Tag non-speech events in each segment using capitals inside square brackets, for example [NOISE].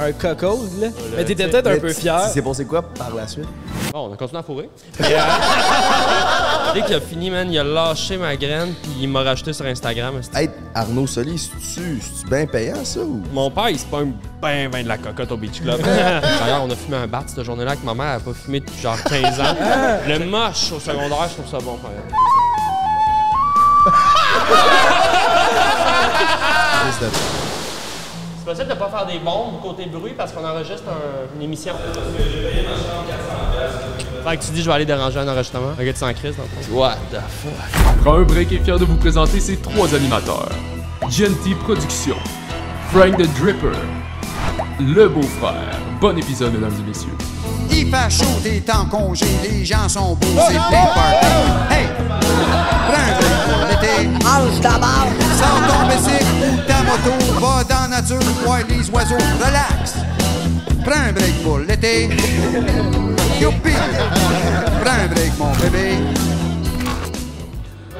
Un coco, là. Mais t'étais peut-être un peu fier. C'est passé quoi par la suite? Bon, on a continué à fourrer. [LAUGHS] Euh, [LAUGHS] dès qu'il a fini, man, il a lâché ma graine puis il m'a rajouté sur Instagram. Hey, Arnaud Soli, c'est-tu bien payant ça ou? Mon père, il se pogne ben, ben de la cocotte au Beach Club. [LAUGHS] D'ailleurs, on a fumé un bat cette journée-là avec ma mère. Elle a pas fumé depuis genre 15 ans. Le moche au secondaire, je trouve ça bon. C'est possible de pas faire des bombes côté bruit parce qu'on enregistre un- une émission. Fait que tu dis je vais aller déranger un enregistrement. Un gars de sans crise dans le fond. What the fuck? Prends un break est fier de vous présenter ses trois animateurs. Genty Productions, Frank the Dripper, Le Beau-Frère. Bon épisode, mesdames et messieurs. Il fait chaud, t'es en congé, les gens sont beaux, c'est plein de party. Hey! Prends un break pour l'été. Sors ton bicycle va dans la nature, voir les oiseaux, relax. Prends un break pour l'été. Youpi! Prends un break, mon bébé.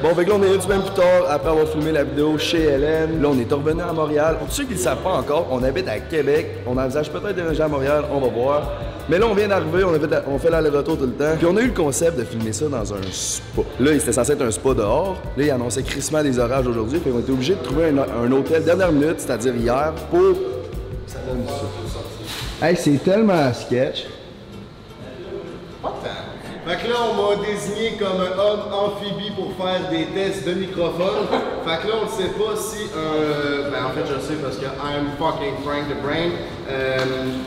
Bon, fait là, on est une semaine plus tard, après avoir filmé la vidéo chez Hélène. Là, on est revenu à Montréal. Pour ceux qui ne le savent pas encore, on habite à Québec. On envisage peut-être déménager à Montréal, on va voir. Mais là, on vient d'arriver, on, fait- on l'aller-retour tout le temps. Puis on a eu le concept de filmer ça dans un spa. Là, c'était censé être un spa dehors. Là, il annonçait crissement des orages aujourd'hui. Fait qu'on était obligé de trouver un, un hôtel dernière minute, c'est-à-dire hier, pour. Ça donne ça. Hey, c'est tellement sketch. Fait que là, on m'a désigné comme un homme amphibie pour faire des tests de microphone. [LAUGHS] Fait que là, on ne sait pas si un. Ben, en fait, je le sais parce que I'm fucking Frank the Brain. euh,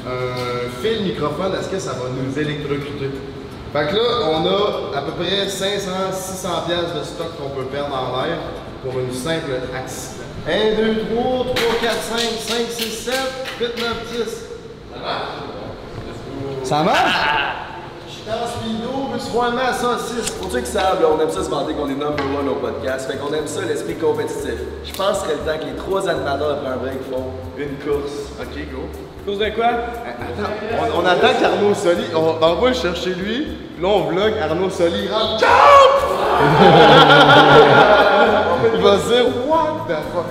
un fil microphone, est-ce que ça va nous électrocuter? Fait que là, on a à peu près 500, 600 pièces de stock qu'on peut perdre en l'air pour une simple accident. 1, 2, 3, 3, 4, 5, 5, 6, 7, 8, 9, 10. Ça marche? Dans speedo, à saucisse. Pour ceux qui savent, là, on aime ça se vanter qu'on est number one au podcast. Fait qu'on aime ça, l'esprit compétitif. Je pense que serait le temps que les trois animateurs après un break font une course. Ok, go. Cause de quoi? On, on attend qu'Arnaud Soli, on, on va le chercher lui, puis là on vlog Arnaud Soli, rentre, jump! [LAUGHS] il va se dire, what the fuck?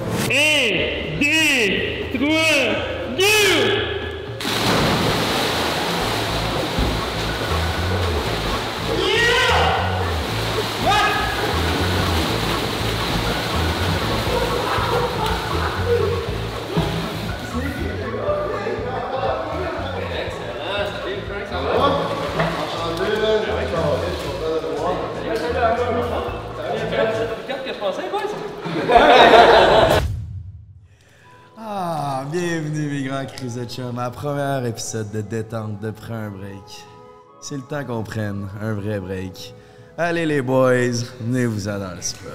Mes grands cris de chum à premier épisode de détente de Prends un break. C'est le temps qu'on prenne un vrai break. Allez les boys, venez-vous-en dans le spa.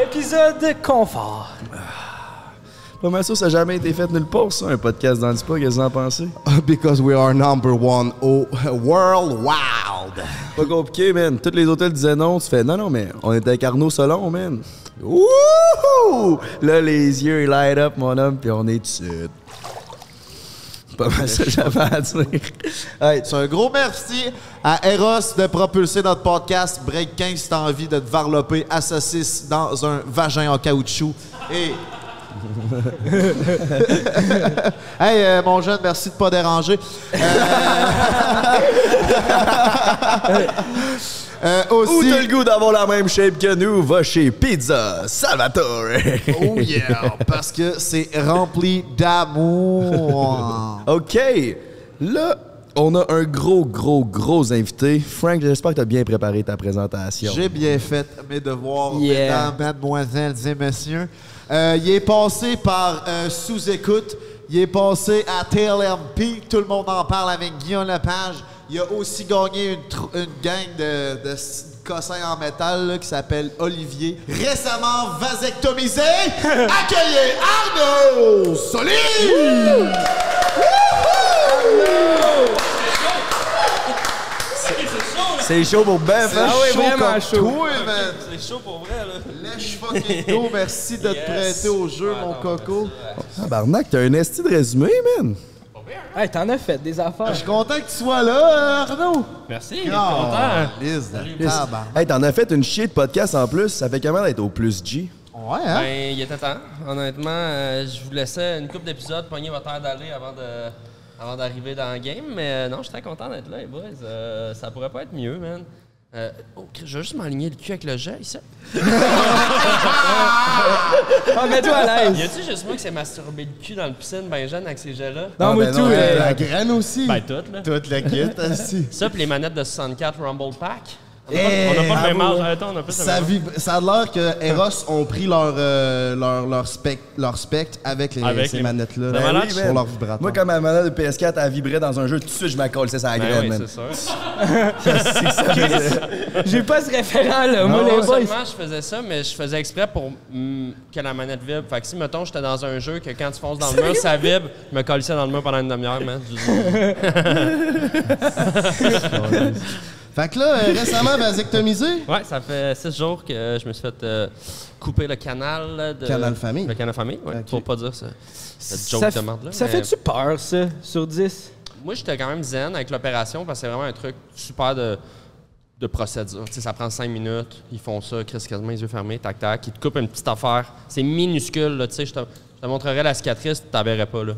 Épisode confort. Pas mal ça, ça n'a jamais été fait nulle part, ça, un podcast dans le spa, qu'est-ce que vous en pensez? [LAUGHS] Because we are number one au world [LAUGHS] Pas compliqué, man. Tous les hôtels disaient non. Tu fais non, non, mais on était avec Arnaud Solon, man. Wouhou! Là, les yeux, ils light up, mon homme, puis on est dessus. Pas mal ça, j'avais à dire. Hey, C'est un gros merci à Eros de propulser notre podcast Break 15 si t'as envie de te varloper saucisse dans un vagin en caoutchouc. Et. [LAUGHS] hey, euh, mon jeune, merci de pas déranger. Euh, [LAUGHS] euh, Ou aussi. t'as le goût d'avoir la même shape que nous, va chez Pizza Salvatore. Oh yeah! Parce que c'est rempli d'amour. OK. Là, on a un gros, gros, gros invité. Frank, j'espère que tu as bien préparé ta présentation. J'ai bien fait mes devoirs, Yeah. mesdames, mademoiselles et messieurs. Euh, il est passé par euh, sous-écoute. Il est passé à TLMP. Tout le monde en parle avec Guillaume Lepage. Il a aussi gagné une, une gang de, de cossins en métal là, qui s'appelle Olivier. Récemment vasectomisé. [LAUGHS] Accueillez Arnaud Soli! C'est chaud pour Beth, hein? Ah oui, chaud vraiment comme chaud. toi, man. C'est chaud pour vrai, là. Lèche fucking go, merci de te prêter au jeu, mon coco. Tabarnak, t'as un esti de résumé, man. Hey, t'en as fait des affaires. Je suis content que tu sois là, Arnaud. Merci, Ah, content. lisse de tabarnak. Hey, t'en as fait une chier de podcast en plus. Ça fait comment d'être au plus G? Ouais, hein? Ben, il était temps. Honnêtement, euh, je vous laissais une couple d'épisodes pogner votre air d'aller avant de avant d'arriver dans le game, mais euh, non, je suis très content d'être là, les boys. Euh, ça pourrait pas être mieux, man. Euh, oh, je vais juste m'aligner le cul avec le jet ici. [LAUGHS] Ah, mets-toi à Y l'aise. a-tu juste moi qui s'est masturbé le cul dans le piscine ben jeune avec ces jets-là? Non, Ah, ben tout. non, euh, La graine aussi. Ben toutes, là. Toute la kit, aussi. Ça, puis les manettes de 64 Rumble Pack. On n'a pas, on a pas le même âge. Attends, on a plus le Ça, vibre- a l'air que Eros ont pris leur, euh, leur, leur, spec, leur spectre avec, les, Avec ces les- manettes-là. L'air oui, pour leur vibrateur. Moi, quand ma manette de PS4 elle vibrait dans un jeu, tout de suite, je m'accole, c'est ça la Ben graine, oui, man. c'est ça, [LAUGHS] J'ai pas ce référent-là, moi, Non, les non boys. seulement je faisais ça, mais je faisais exprès pour mm, que la manette vibre. Fait que si, mettons, j'étais dans un jeu que quand tu fonces dans le mur, ça vibre, je me collais ça dans le mur pendant une demi-heure, man. [LAUGHS] [LAUGHS] Fait que là, euh, récemment, [LAUGHS] vasectomisé. Ouais, ça fait six jours que je me suis fait euh, couper le canal de... Canal famille. Le canal famille, ouais. Ok. Pour pas dire ça. Cette joke Ça, de merde là. ça mais- fait-tu peur, ça, sur 10? Moi, j'étais quand même zen avec l'opération parce que c'est vraiment un truc super de, de procédure. Tu sais, ça prend cinq minutes. Ils font ça, Chris, quasiment les yeux fermés, tac, tac. Ils te coupent une petite affaire. C'est minuscule, là. Tu sais, je te, je te montrerai la cicatrice, tu t'en verrais pas, là.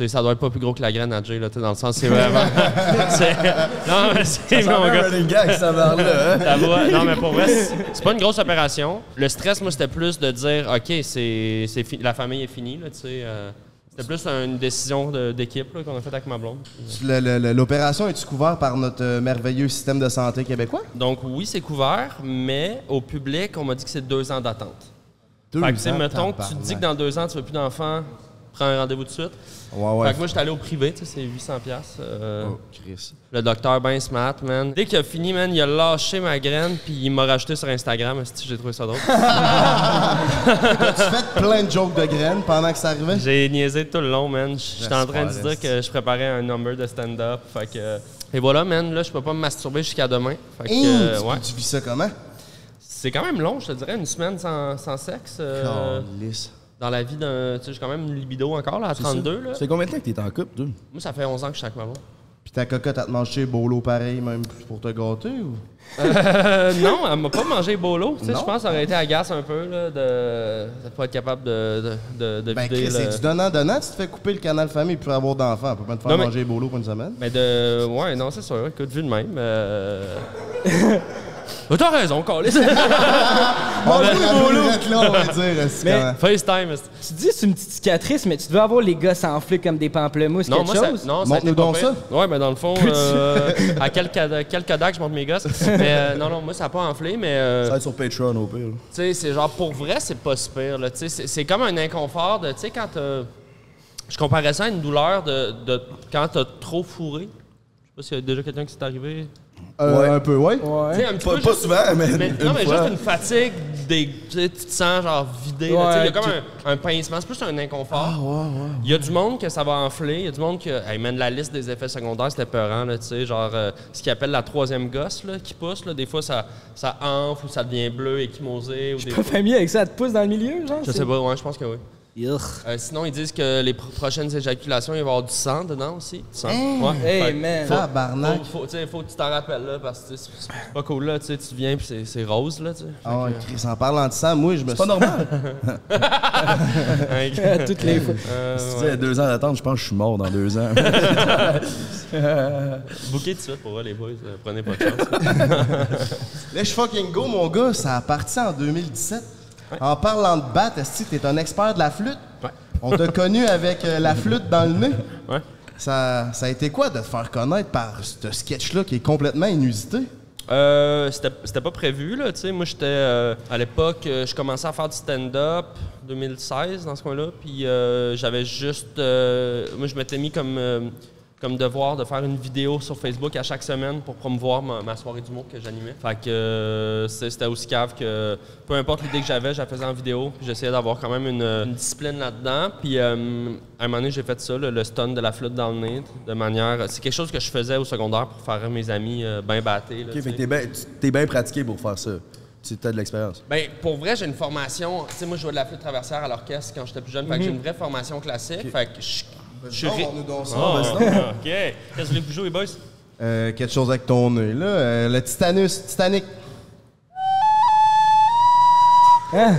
Tu sais, ça doit être pas plus gros que la graine à Jay, là, tu sais, dans le sens, c'est vraiment... [LAUGHS] non, mais c'est mon gars. gag, ça là, hein? [LAUGHS] Voix- Non, mais pour vrai, c'est- pas une grosse opération. Le stress, moi, c'était plus de dire, OK, c'est, fi- la famille est finie, là, tu sais. euh, c'était plus une décision de- d'équipe là, qu'on a faite avec ma blonde. L'opération est-tu couverte par notre euh, merveilleux système de santé québécois? Donc oui, c'est couvert, mais au public, on m'a dit que c'est deux ans d'attente. Deux Fait que, tu sais, ans, mettons que tu te dis que dans deux ans, tu veux plus d'enfants, prends un rendez-vous tout de suite. Ouais, ouais. Fait que moi, j'étais allé au privé, tu sais, c'est 800 pièces. Oh, Chris. Le docteur ben smart, man. Dès qu'il a fini, man, il a lâché ma graine, puis il m'a rajouté sur Instagram. Esti, J'ai trouvé ça drôle? [LAUGHS] Tu fais plein de jokes de graines pendant que ça arrivait? J'ai niaisé tout le long, man. J'étais en train de dire que je préparais un number de stand-up. Fait que... Et voilà, man, là, je peux pas me masturber jusqu'à demain. Fait que, euh, tu, ouais. tu vis ça comment? C'est quand même long, je te dirais, une semaine sans, sans sexe. euh. Dans la vie d'un. Tu sais, j'ai quand même une libido encore, là, à 32. Là. Ça fait combien de temps que t'es en couple, toi? Moi, ça fait 11 ans que je suis avec ma blonde. Puis ta cocotte, elle te mange Bolo pareil, même pour te gâter ou? Euh, [LAUGHS] non, elle m'a pas mangé bolo. Tu sais, je pense que ça aurait été agace un peu là, de ne pas être capable de, de, de, Ben, vider le- c'est du donnant-donnant. Tu te fais couper le canal famille pour avoir d'enfants. On peut pas te faire Non, mais- manger Bolo pour une semaine. Mais de. Ouais, non, c'est sûr. Écoute, vu de même. Euh... [LAUGHS] Ben, T'as raison, Carlis. Le Bolo! là, on va dire. c'est Mais-. FaceTime. Tu dis c'est une petite cicatrice, mais tu devais avoir les gosses enflés comme des pamplemousses, Non, quelque moi, chose? ça, non, ça a été Montre-nous pas donc pire. Ouais, mais dans le fond, euh, à quel, cada- quel Kodak je monte mes gosses. [LAUGHS] Mais euh, non, non, moi, ça n'a pas enflé, mais. euh, Ça va être sur Patreon au pire. Tu sais, c'est genre pour vrai, c'est pas super. Là. Tu sais, C'est c'est comme un inconfort de. Tu sais, quand t'as- Je comparais ça à une douleur de, de quand t'as trop fourré. Je sais pas s'il y a déjà quelqu'un qui s'est arrivé. Euh, Ouais. Un peu, ouais. Tu sais, Ouais. un petit Pas, peu pas juste- souvent, mais, Mais, une non, mais fois. juste une fatigue, des, tu sais, tu te sens genre vidé. là, tu sais, il y a Ouais, comme un, un pincement, c'est plus un inconfort. Il y a du monde que ça va enfler, il y a du monde que. Hey man, la liste des effets secondaires, c'était peurant, là, tu sais, genre euh, ce qu'ils appelle la troisième gosse là, qui pousse. Là, des fois, ça, ça enfle ou ça devient bleu, échymosé. Ou des Pas familier avec ça, elle te pousse dans le milieu, genre? Je sais pas, ouais, je pense que oui. Euh, sinon, ils disent que les pro- prochaines éjaculations, il va y avoir du sang dedans aussi. Du sang. Ouais. Hey, Fait- man. Tabarnak. Faut, faut, tu sais, faut que tu t'en rappelles, là, parce que tu sais, c'est pas cool, là, tu sais, tu viens puis c'est- rose, là, tu sais. Ah ouais, Chris, en parlant de ça, moi, je me C'est pas suis... normal. [LAUGHS] [LAUGHS] Toutes les fois. euh, Si tu ouais. dis deux ans d'attente, je pense que je suis mort dans deux ans. [LAUGHS] Booké de suite pour eux, les boys, euh, prenez pas de chance. Let's fucking go, mon gars. Ça a parti en 2017. En parlant de batte, est-ce que t'es un expert de la flûte? Ouais. On t'a [LAUGHS] connu avec euh, la flûte dans le nez. Ouais. Ça, ça a été quoi de te faire connaître par ce sketch-là qui est complètement inusité? Euh, c'était c'était pas prévu, là, tu sais. Moi, j'étais... euh, à l'époque, euh, je commençais à faire du stand-up, 2016, dans ce coin-là, puis euh, j'avais juste... euh, moi, je m'étais mis comme, euh, comme devoir de faire une vidéo sur Facebook à chaque semaine pour promouvoir ma, ma soirée d'humour que j'animais. Fait que euh, c'était aussi cave que peu importe l'idée que j'avais, je la faisais en vidéo, j'essayais d'avoir quand même une, une discipline là-dedans. Puis euh, à un moment donné, j'ai fait ça, le, le stun de la flûte dans le nez, de manière... C'est quelque chose que je faisais au secondaire pour faire rire mes amis euh, bien battés. là, Ok, fait que t'es bien bien pratiqué pour faire ça. Tu as de l'expérience. Ben, pour vrai, j'ai une formation. Tu sais, moi, je jouais de la flûte traversière à l'orchestre quand j'étais plus jeune. Fait que j'ai une vraie formation classique. Fait que je on est dans. Oh, OK. Qu'est-ce que vous voulez jouer, boys? Euh, quelque chose avec ton nez, là. Euh, le Titanus, Titanic. Hein?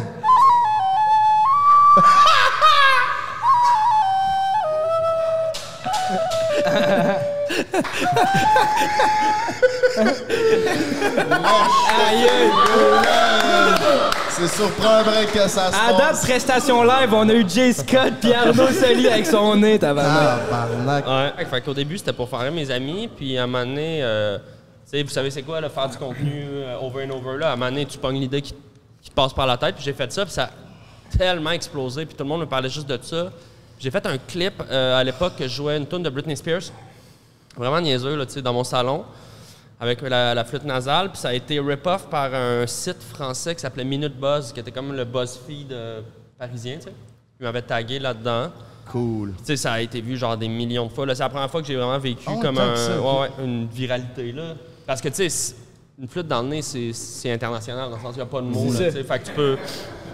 C'est surprendrait que ça se À passe. date, prestation live, on a eu Jay Scott puis Arnaud Soli avec son nez, tabarnak. Ah, barnac. Ouais, fait qu'au début, c'était pour faire rire mes amis, puis à un moment donné, euh, tu sais, vous savez c'est quoi, là, faire du contenu euh, over and over, là, à un moment donné, tu pognes l'idée qui, qui te passe par la tête, puis j'ai fait ça, puis ça a tellement explosé, puis tout le monde me parlait juste de ça. J'ai fait un clip euh, à l'époque que je jouais une tune de Britney Spears, vraiment niaiseux, là, tu sais, dans mon salon, avec la, la flûte nasale, puis ça a été rip-off par un site français qui s'appelait Minute Buzz, qui était comme le BuzzFeed euh, parisien, tu sais. Il m'avait tagué là-dedans. Cool. Tu sais, ça a été vu genre des millions de fois. C'est la première fois que j'ai vraiment vécu Ah, comme tant un, que ça, ouais, ouais, une viralité. Là. Parce que, tu sais, une flûte dans le nez, c'est, international, dans le sens qu'il n'y a pas de mots. C'est Là, ça. tu sais. fait que tu peux.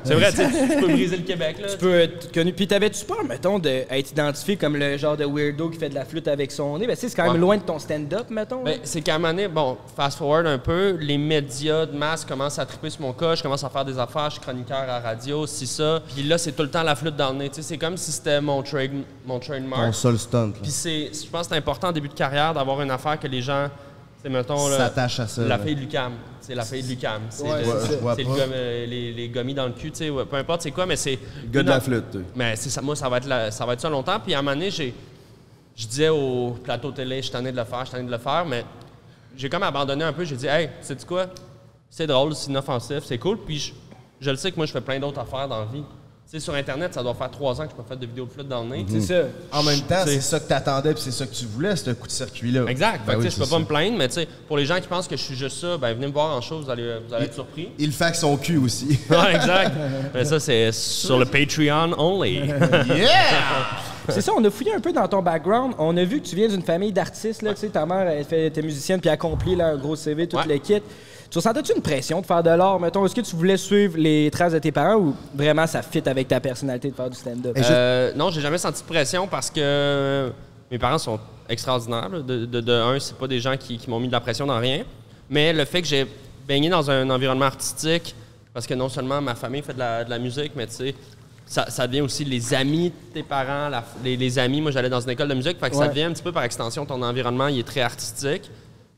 C'est vrai, tu sais, tu tu peux briser le Québec. Là, Tu peux être connu. Puis t'avais-tu peur, mettons, d'être identifié comme le genre de weirdo qui fait de la flûte avec son nez? Ben, tu sais, c'est quand même Ouais. loin de ton stand-up, mettons. Ben, c'est qu'à un moment donné, bon, fast forward un peu, les médias de masse commencent à triper sur mon cas, je commence à faire des affaires, je suis chroniqueur à radio, si ça. Puis là, c'est tout le temps la flûte dans le nez. Tu sais, c'est comme si c'était mon, trade, mon trademark. Ton seul stunt. Puis c'est, je pense que c'est important en début de carrière d'avoir une affaire que les gens, c'est mettons là, S'attachent à ça, La là. fille de Lucam, c'est la fille de Lucam, c'est, Ouais, le- c'est ça. Je vois c'est le pas. gomme- euh, les, les gommis dans le cul, tu sais, ouais, peu importe c'est quoi, mais c'est Le gars de la flûte. Mais c'est ça, moi ça va être la- ça va être ça longtemps. Puis à un moment donné, j'ai, je disais au plateau télé, je suis tanné de le faire, je suis tanné de le faire, mais j'ai comme abandonné un peu. J'ai dit, hey, sais-tu quoi, c'est drôle, c'est inoffensif, c'est cool. Puis je, je le sais que moi je fais plein d'autres affaires dans la vie. Tu sais, sur Internet, ça doit faire trois ans que je pas fait de vidéo de flûte dans le nez. C'est ça. En même temps, C'est- ça que t'attendais puis c'est ça que tu voulais, ce coup de circuit-là. Exact. Ben Fait que, oui, je peux pas me plaindre, mais tu sais, pour les gens qui pensent que je suis juste ça, ben venez me voir en show, vous allez, vous allez être surpris. Il avec son cul aussi. [LAUGHS] Ouais, exact. mais ça, c'est sur le [LAUGHS] Patreon only. [LAUGHS] yeah! C'est ça, on a fouillé un peu dans ton background. On a vu que tu viens d'une famille d'artistes, là, tu sais, ta mère, elle fait, était musicienne puis accompli là, un gros CV, tout Ouais. le kit. Tu ressentais-tu une pression de faire de l'art, mettons? Est-ce que tu voulais suivre les traces de tes parents ou vraiment ça fit avec ta personnalité de faire du stand-up? Euh, non, j'ai jamais senti de pression parce que mes parents sont extraordinaires. là. De, de, de un, c'est pas des gens qui, qui m'ont mis de la pression dans rien. Mais le fait que j'ai baigné dans un environnement artistique, parce que non seulement ma famille fait de la, de la musique, mais tu sais, ça, ça devient aussi les amis de tes parents, la- les, les amis. Moi, j'allais dans une école de musique, fait que ça devient un petit peu par extension, ton environnement, il est très artistique.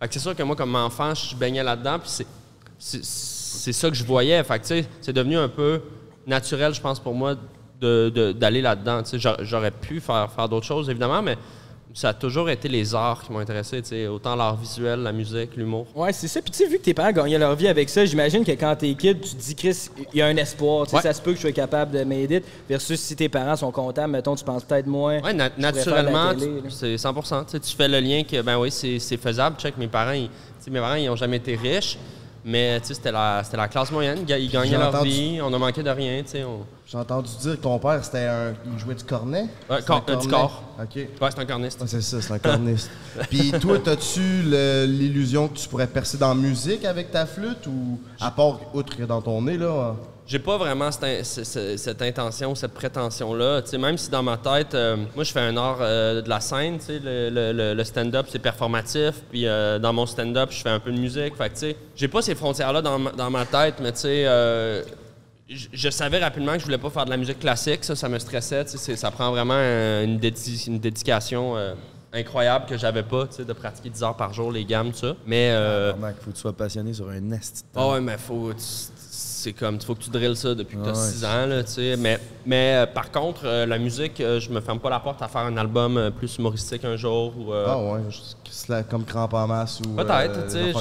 C'est sûr que moi, comme enfant, je baignais là-dedans, puis c'est, ça que je voyais. Fait que, c'est devenu un peu naturel, je pense, pour moi, de- de- d'aller là-dedans. J'aurais pu faire, faire d'autres choses, évidemment, mais ça a toujours été les arts qui m'ont intéressé, autant l'art visuel, la musique, l'humour. Ouais, c'est ça. Puis tu sais, vu que tes parents gagnaient leur vie avec ça, j'imagine que quand t'es kid, tu te dis, Chris, il y a un espoir. Ouais. Ça se peut que je sois capable de m'aider. Versus si tes parents sont contents, mettons, tu penses peut-être moins. Na- la naturellement, c'est 100 Tu fais le lien que, ben oui, c'est faisable. Check, mes parents, ils, mes parents, ils n'ont jamais été riches, mais tu sais, c'était la, c'était la classe moyenne. Ils ga- Ils gagnaient leur vie, on a manqué de rien. tu sais, on- J'ai entendu dire que ton père, c'était un. Il jouait du cornet? Ouais, cor- un euh, du cornet. corps. OK. Ouais, c'est un corniste. Ah, c'est ça, c'est un corniste. [LAUGHS] Puis toi, as-tu l'illusion que tu pourrais percer dans la musique avec ta flûte ou à part outre que dans ton nez là? J'ai pas vraiment cette, in- ce- ce- cette intention, cette prétention-là. Même si dans ma tête, euh, moi je fais un art euh, de la scène, le, le- le- stand-up c'est performatif, puis euh, dans mon stand-up je fais un peu de musique. Fait que tu sais, j'ai pas ces frontières-là dans, ma- dans ma tête, mais tu sais, euh, je je savais rapidement que je voulais pas faire de la musique classique, ça, ça me stressait. Ça prend vraiment une, dédi- une dédication incroyable que j'avais pas, tu sais, de pratiquer 10 heures par jour, les gammes, tout ça. Mais euh, qu'il faut que tu sois passionné sur un de ah temps. ouais, mais faut. tu- C'est comme, faut que tu drilles ça depuis que tu as Ah ouais. 6 ans, là, tu sais. Mais, mais euh, par contre, euh, la musique, euh, je me ferme pas la porte à faire un album euh, plus humoristique un jour. Ou, euh, Ah ouais, la- comme crampe en masse ou. Peut-être, tu sais.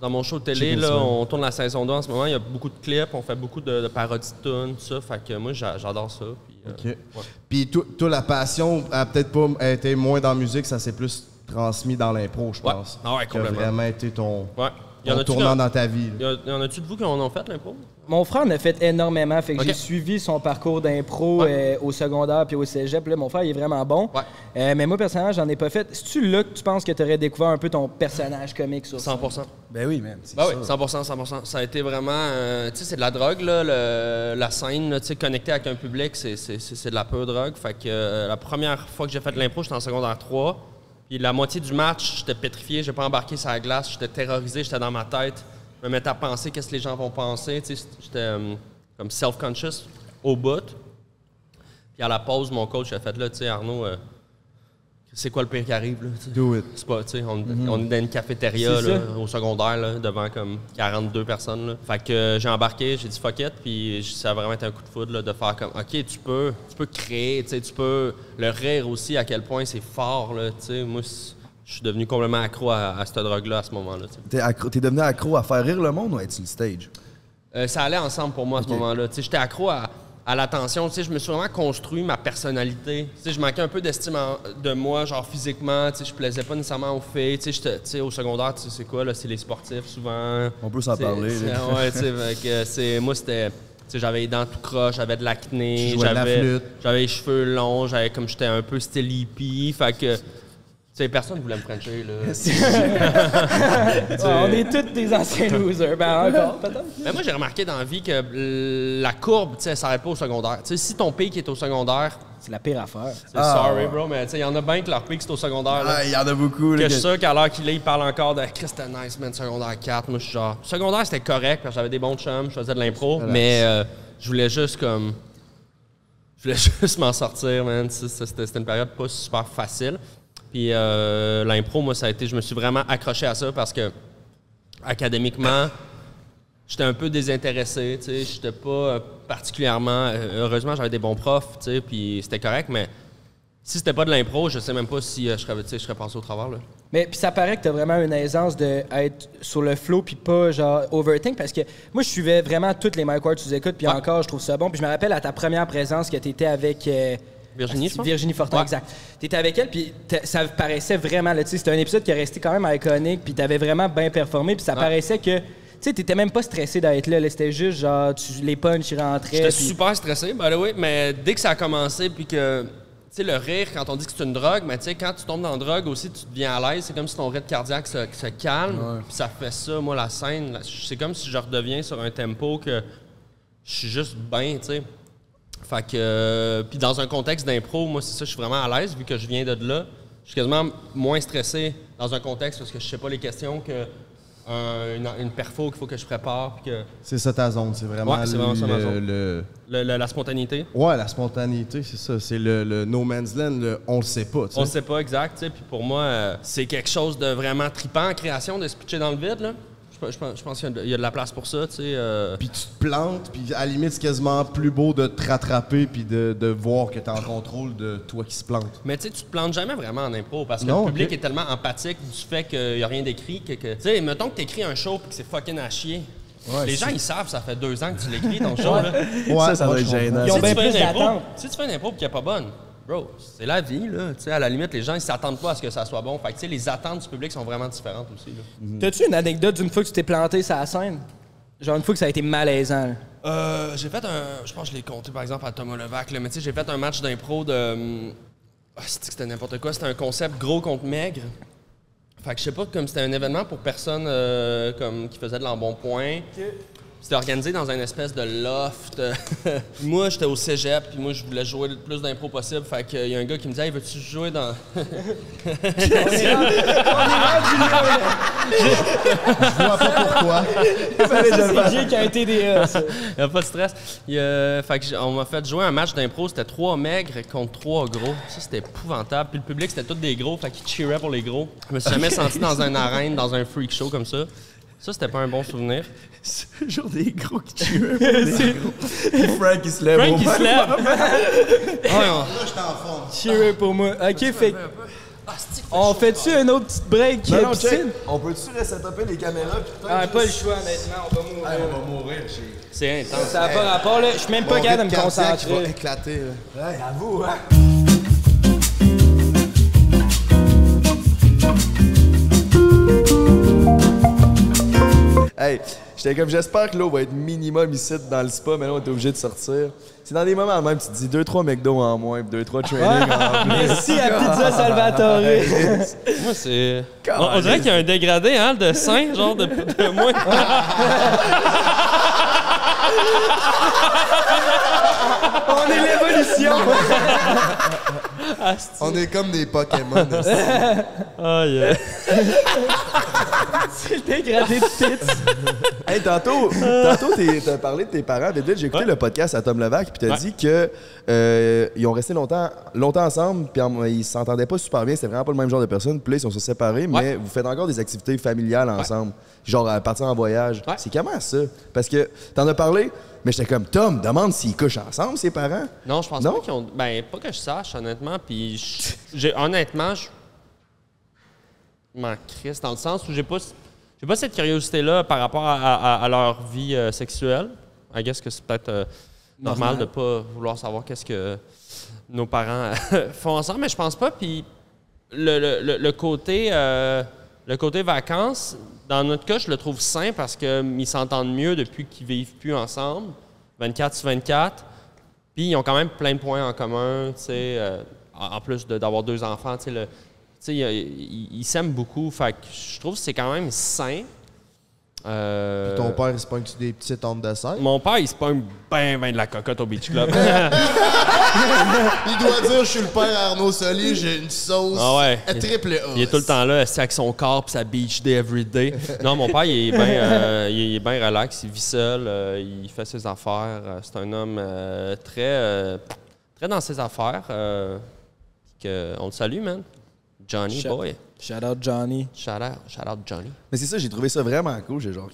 Dans mon show télé, Checker là, on tourne la saison 2 en ce moment. Il y a beaucoup de clips, on fait beaucoup de, de parodies de tunes, tout ça. Fait que moi, j'a- j'adore ça. puis, OK. Puis toi, la passion a peut-être pas été moins dans la musique, ça s'est plus transmis dans l'impro, je Ouais. pense. Ah ouais, Qui a complètement. vraiment été ton, Ouais. Y en tournant dans- dans ta vie. y en a-tu de vous qui en ont fait l'impro? Mon frère en a fait énormément. Fait que j'ai suivi son parcours d'impro Ouais. euh, au secondaire puis au cégep. Là, mon frère, il est vraiment bon. Ouais. Euh, mais moi, personnellement, j'en ai pas fait. C'est-tu là que tu penses que tu aurais découvert un peu ton personnage comique sur 100 ça? Ben oui, man. c'est Ben ça. oui, 100 100 Ça a été vraiment. euh, tu sais, c'est de la drogue, là. le- la scène, tu sais, connecter avec un public, c'est, c'est, c'est- c'est de la pure drogue. Fait que euh, la première fois que j'ai fait de l'impro, j'étais en secondaire 3. Puis la moitié du match, j'étais pétrifié, j'ai pas embarqué sur la glace, j'étais terrorisé, j'étais dans ma tête. Je me mettais à penser qu'est-ce que les gens vont penser. Tu sais, j'étais euh, comme self-conscious au bout. Puis à la pause, mon coach a fait là, tu sais, Arnaud. euh, c'est quoi le pire qui arrive, là? tu sais? Do it. C'est pas, tu sais, on, on est dans une cafétéria là, au secondaire là, devant comme 42 personnes. Là. Fait que euh, j'ai embarqué, j'ai dit fuck it, puis ça a vraiment été un coup de foudre de faire comme ok, tu peux, tu peux créer, tu sais, tu peux le rire aussi à quel point c'est fort là, tu sais. Moi, c'est- je suis devenu complètement accro à, à cette drogue-là à ce moment-là. T'es, accro- t'es devenu accro à faire rire le monde ou à être sur le stage? Euh, ça allait ensemble pour moi à ce moment-là. Tu sais, J'étais accro à, à l'attention. Tu sais, Je me suis vraiment construit ma personnalité. Tu sais, Je manquais un peu d'estime en- de moi, genre physiquement. Tu sais, Je plaisais pas nécessairement aux filles. Tu sais, j'étais- tu sais, Au secondaire, tu sais, c'est quoi? là? C'est les sportifs souvent. On peut s'en parler. Ouais, tu sais, fait que c'est- moi, c'était. J'avais les dents tout croches, j'avais de l'acné, la j'avais j'avais les cheveux longs, j'avais comme j'étais un peu style hippie, fait que tu sais personne voulait me frencher là. [LAUGHS] Ah, [LAUGHS] on est tous des anciens losers. Ben encore, [LAUGHS] peut-être. Mais moi, j'ai remarqué dans la vie que la courbe, tu sais, s'arrête pas au secondaire. Tu sais, si ton pic est au secondaire, C'est la pire affaire. c'est sorry, bro, mais tu sais, il y en a bien que leur pic, c'est au secondaire. Ah, il y en a beaucoup. que là, je suis sûr qu'à l'heure qu'il est, il parle encore de Chris, c'était nice, man, secondaire 4. Moi, je suis genre. Secondaire, c'était correct, parce que j'avais des bons chums, je faisais de l'impro, mais euh, je voulais juste comme. Je voulais juste m'en sortir, man. C'était une période pas super facile. Puis euh, l'impro, moi, ça a été. Je me suis vraiment accroché à ça parce que académiquement, j'étais un peu désintéressé. Tu sais, j'étais pas euh, particulièrement. euh, heureusement, j'avais des bons profs, tu sais, puis c'était correct, mais si c'était pas de l'impro, je sais même pas si je serais, tu je serais passé au travers. Là. Mais puis ça paraît que t'as vraiment une aisance d'être sur le flow puis pas genre overthink parce que moi je suivais vraiment toutes les Mike Ward sous écoute puis encore je trouve ça bon puis je me rappelle à ta première présence que t'étais avec euh, Virginie, pense? Virginie Fortin Ouais. exact. T'étais avec elle puis ça paraissait vraiment là tu sais c'était un épisode qui est resté quand même iconique puis t'avais vraiment bien performé puis ça Ouais. paraissait que tu sais t'étais même pas stressé d'être là, là. c'était juste genre tu, les punchs ils rentraient J'étais super stressé, by the way, mais dès que ça a commencé, puis que, tu sais, le rire, quand on dit que c'est une drogue, mais tu sais, quand tu tombes dans la drogue aussi, tu deviens à l'aise. C'est comme si ton rythme cardiaque se, se calme, puis ça fait ça. Moi, la scène, c'est comme si je redeviens sur un tempo que je suis juste bien, tu sais. Fait que, euh, puis dans un contexte d'impro, moi, c'est ça, je suis vraiment à l'aise, vu que je viens de là. Je suis quasiment moins stressé dans un contexte parce que je sais pas les questions que un- une, une perfo qu'il faut que je prépare, que C'est ça ta zone, c'est vraiment, Ouais, vraiment ça, ma le- zone. le- le- le- la spontanéité. Ouais, la spontanéité, c'est ça. C'est le, le no man's land, le on le sait pas. tu sais. On ne sait pas exact. Puis pour moi, euh, c'est quelque chose de vraiment trippant en création, de se pitcher dans le vide, là. Je, je pense- je pense qu'il y a de- il y, a de la place pour ça, tu sais. euh. Puis tu te plantes, puis à la limite, c'est quasiment plus beau de te rattraper puis de, de voir que t'es en contrôle de toi qui se plante. Mais tu sais, tu te plantes jamais vraiment en impro parce que Non, le public est tellement empathique du fait qu'il n'y a rien d'écrit que. que- tu sais, mettons que tu écris un show et que c'est fucking à chier. les gens, ils savent, ça fait deux ans que tu l'écris, ton [LAUGHS] show, là. Ouais, ça, ça doit être gênant. Ils ont si, bien tu fais plus une impro, d'attente. si tu fais une impro qu'elle n'est pas bonne, bro, c'est la vie, là. Tu sais, à la limite, les gens, ils s'attendent pas à ce que ça soit bon. Fait que, tu sais, les attentes du public sont vraiment différentes aussi, là. T'as-tu une anecdote d'une fois que tu t'es planté sur la scène? Genre une fois que ça a été malaisant là? Euh, j'ai fait un. Je pense que je l'ai compté par exemple à Thomas Levac, là, mais tu sais, j'ai fait un match d'impro de. hum, Ah, c'était c'était n'importe quoi? C'était un concept gros contre maigre. Fait que je sais pas, comme c'était un événement pour personnes euh, comme, qui faisaient de l'embonpoint. C'était organisé dans une espèce de loft. [LAUGHS] moi, j'étais au cégep, puis moi, je voulais jouer le plus d'impro possible. Fait qu'il y a un gars qui me dit Hey, veux-tu jouer dans. [LAUGHS] Je vois pas pourquoi. [LAUGHS] C'est Jay qui a été des euh, a pas de stress. Il, euh, fait que on m'a fait jouer un match d'impro, c'était trois maigres contre trois gros. Ça, c'était épouvantable. Puis le public, c'était tous des gros, fait qu'ils cheeraient pour les gros. Je me suis jamais senti dans une arène, dans un freak show comme ça. Ça, c'était pas un bon souvenir. C'est genre des gros qui tuent. [LAUGHS] des gros. Puis Frank, il se lève. Frank, au il se lève. [LAUGHS] Ah, ouais, on- Cheerer pour moi. OK, fait que- on fait-tu un autre petit break Non, non, check. piscine? On peut-tu resetuper les caméras? peut-être Ah, pas le choix maintenant, on va mourir. Hey, on va mourir, j'ai. C'est intense. Ça n'a pas rapport, là. Je suis même pas capable de me il va concentrer. éclater. là. À vous, hein? Hey, j'étais comme, j'espère que l'eau va être minimum ici dans le spa, mais là, on est obligé de sortir. C'est dans des moments même, tu te dis 2-3 McDo en moins, 2-3 trainings en plus. Merci à Pizza Salvatore. Moi, c'est. On, on dirait qu'il y a un dégradé, hein, de 5, genre de, de moins. [LAUGHS] on est l'évolution. On est comme des Pokémon. Aïe. [LAUGHS] C'est le dégradé de tits. [LAUGHS] Hey, tantôt, tantôt t'as parlé de tes parents. J'ai écouté Ouais. le podcast à Tom Levac, puis t'as Ouais. dit que euh, ils ont resté longtemps, longtemps ensemble, puis ils s'entendaient pas super bien. C'était vraiment pas le même genre de personne. Puis là, ils sont se séparés, mais Ouais. vous faites encore des activités familiales ensemble, genre à partir en voyage. Ouais. C'est comment ça? Parce que t'en as parlé, mais j'étais comme Tom, demande s'ils couchent ensemble, ses parents. Non, je pense Non? pas qu'ils ont. Ben, pas que je sache, honnêtement. Puis, honnêtement, je. Je m'en crisse dans le sens où j'ai pas. J'ai pas cette curiosité-là par rapport à, à- à leur vie euh, sexuelle. I guess que c'est peut-être euh, normal, Normal. de pas vouloir savoir qu'est-ce que nos parents [LAUGHS] font ensemble, mais je pense pas. Puis, le, le- le- le côté. euh, le côté vacances, dans notre cas, je le trouve sain parce qu'ils s'entendent mieux depuis qu'ils vivent plus ensemble, 24 sur 24. Puis ils ont quand même plein de points en commun, tu sais, euh, en plus de- d'avoir deux enfants, tu sais, ils ils s'aiment beaucoup, fait que je trouve que c'est quand même sain. Euh, Ton père, il se pogne-tu des petites ondes de serre? Mon père, il se pogne ben, ben de la cocotte au Beach Club. [LAUGHS] Il doit dire, je suis le père Arnaud Soli, j'ai une sauce Ah ouais. à triple A. il est tout le temps là, assis avec son corps puis sa beach day every day. Non, mon père, il est bien euh, il est relax, il vit seul, euh, il fait ses affaires. euh, C'est un homme très, très dans ses affaires. que, on le salue, man. Johnny Shout- boy. Shout out Johnny. Shout out, shout out Johnny. Mais c'est ça, j'ai trouvé ça vraiment cool. J'ai genre,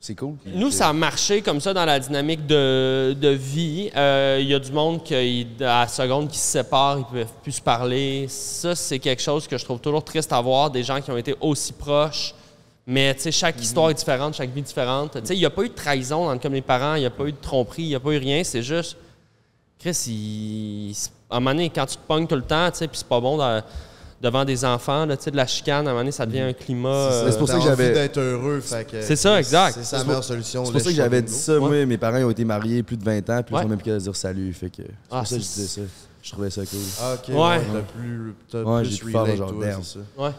c'est cool. Nous, ça a marché comme ça dans la dynamique de, de vie. Euh, Il y a du monde qui, à la seconde, qui se séparent, ils peuvent plus se parler. Ça, c'est quelque chose que je trouve toujours triste à voir, des gens qui ont été aussi proches. Mais tu sais, chaque histoire est différente, chaque vie est différente. Tu sais, il n'y a pas eu de trahison entre comme les parents, il n'y a pas eu de tromperie, il n'y a pas eu rien. C'est juste, Chris, il, à un moment donné, quand tu te pognes tout le temps, tu sais, puis c'est pas bon de- devant des enfants, là, tu sais, de la chicane, à un moment donné, ça devient un climat. C'est euh, pour ça que envie j'avais- d'être heureux, fait que... C'est ça, exact. C'est sa C'est meilleure solution. C'est pour ça que j'avais dit ça. Moi, mes parents ils ont été mariés plus de 20 ans, puis ils ont même plus qu'à dire salut. Fait que c'est Ah, pour ça que je c'est- disais ça. Je trouvais ça cool. Ah, OK, Ouais. T'as plus, j'ai genre. Ouais.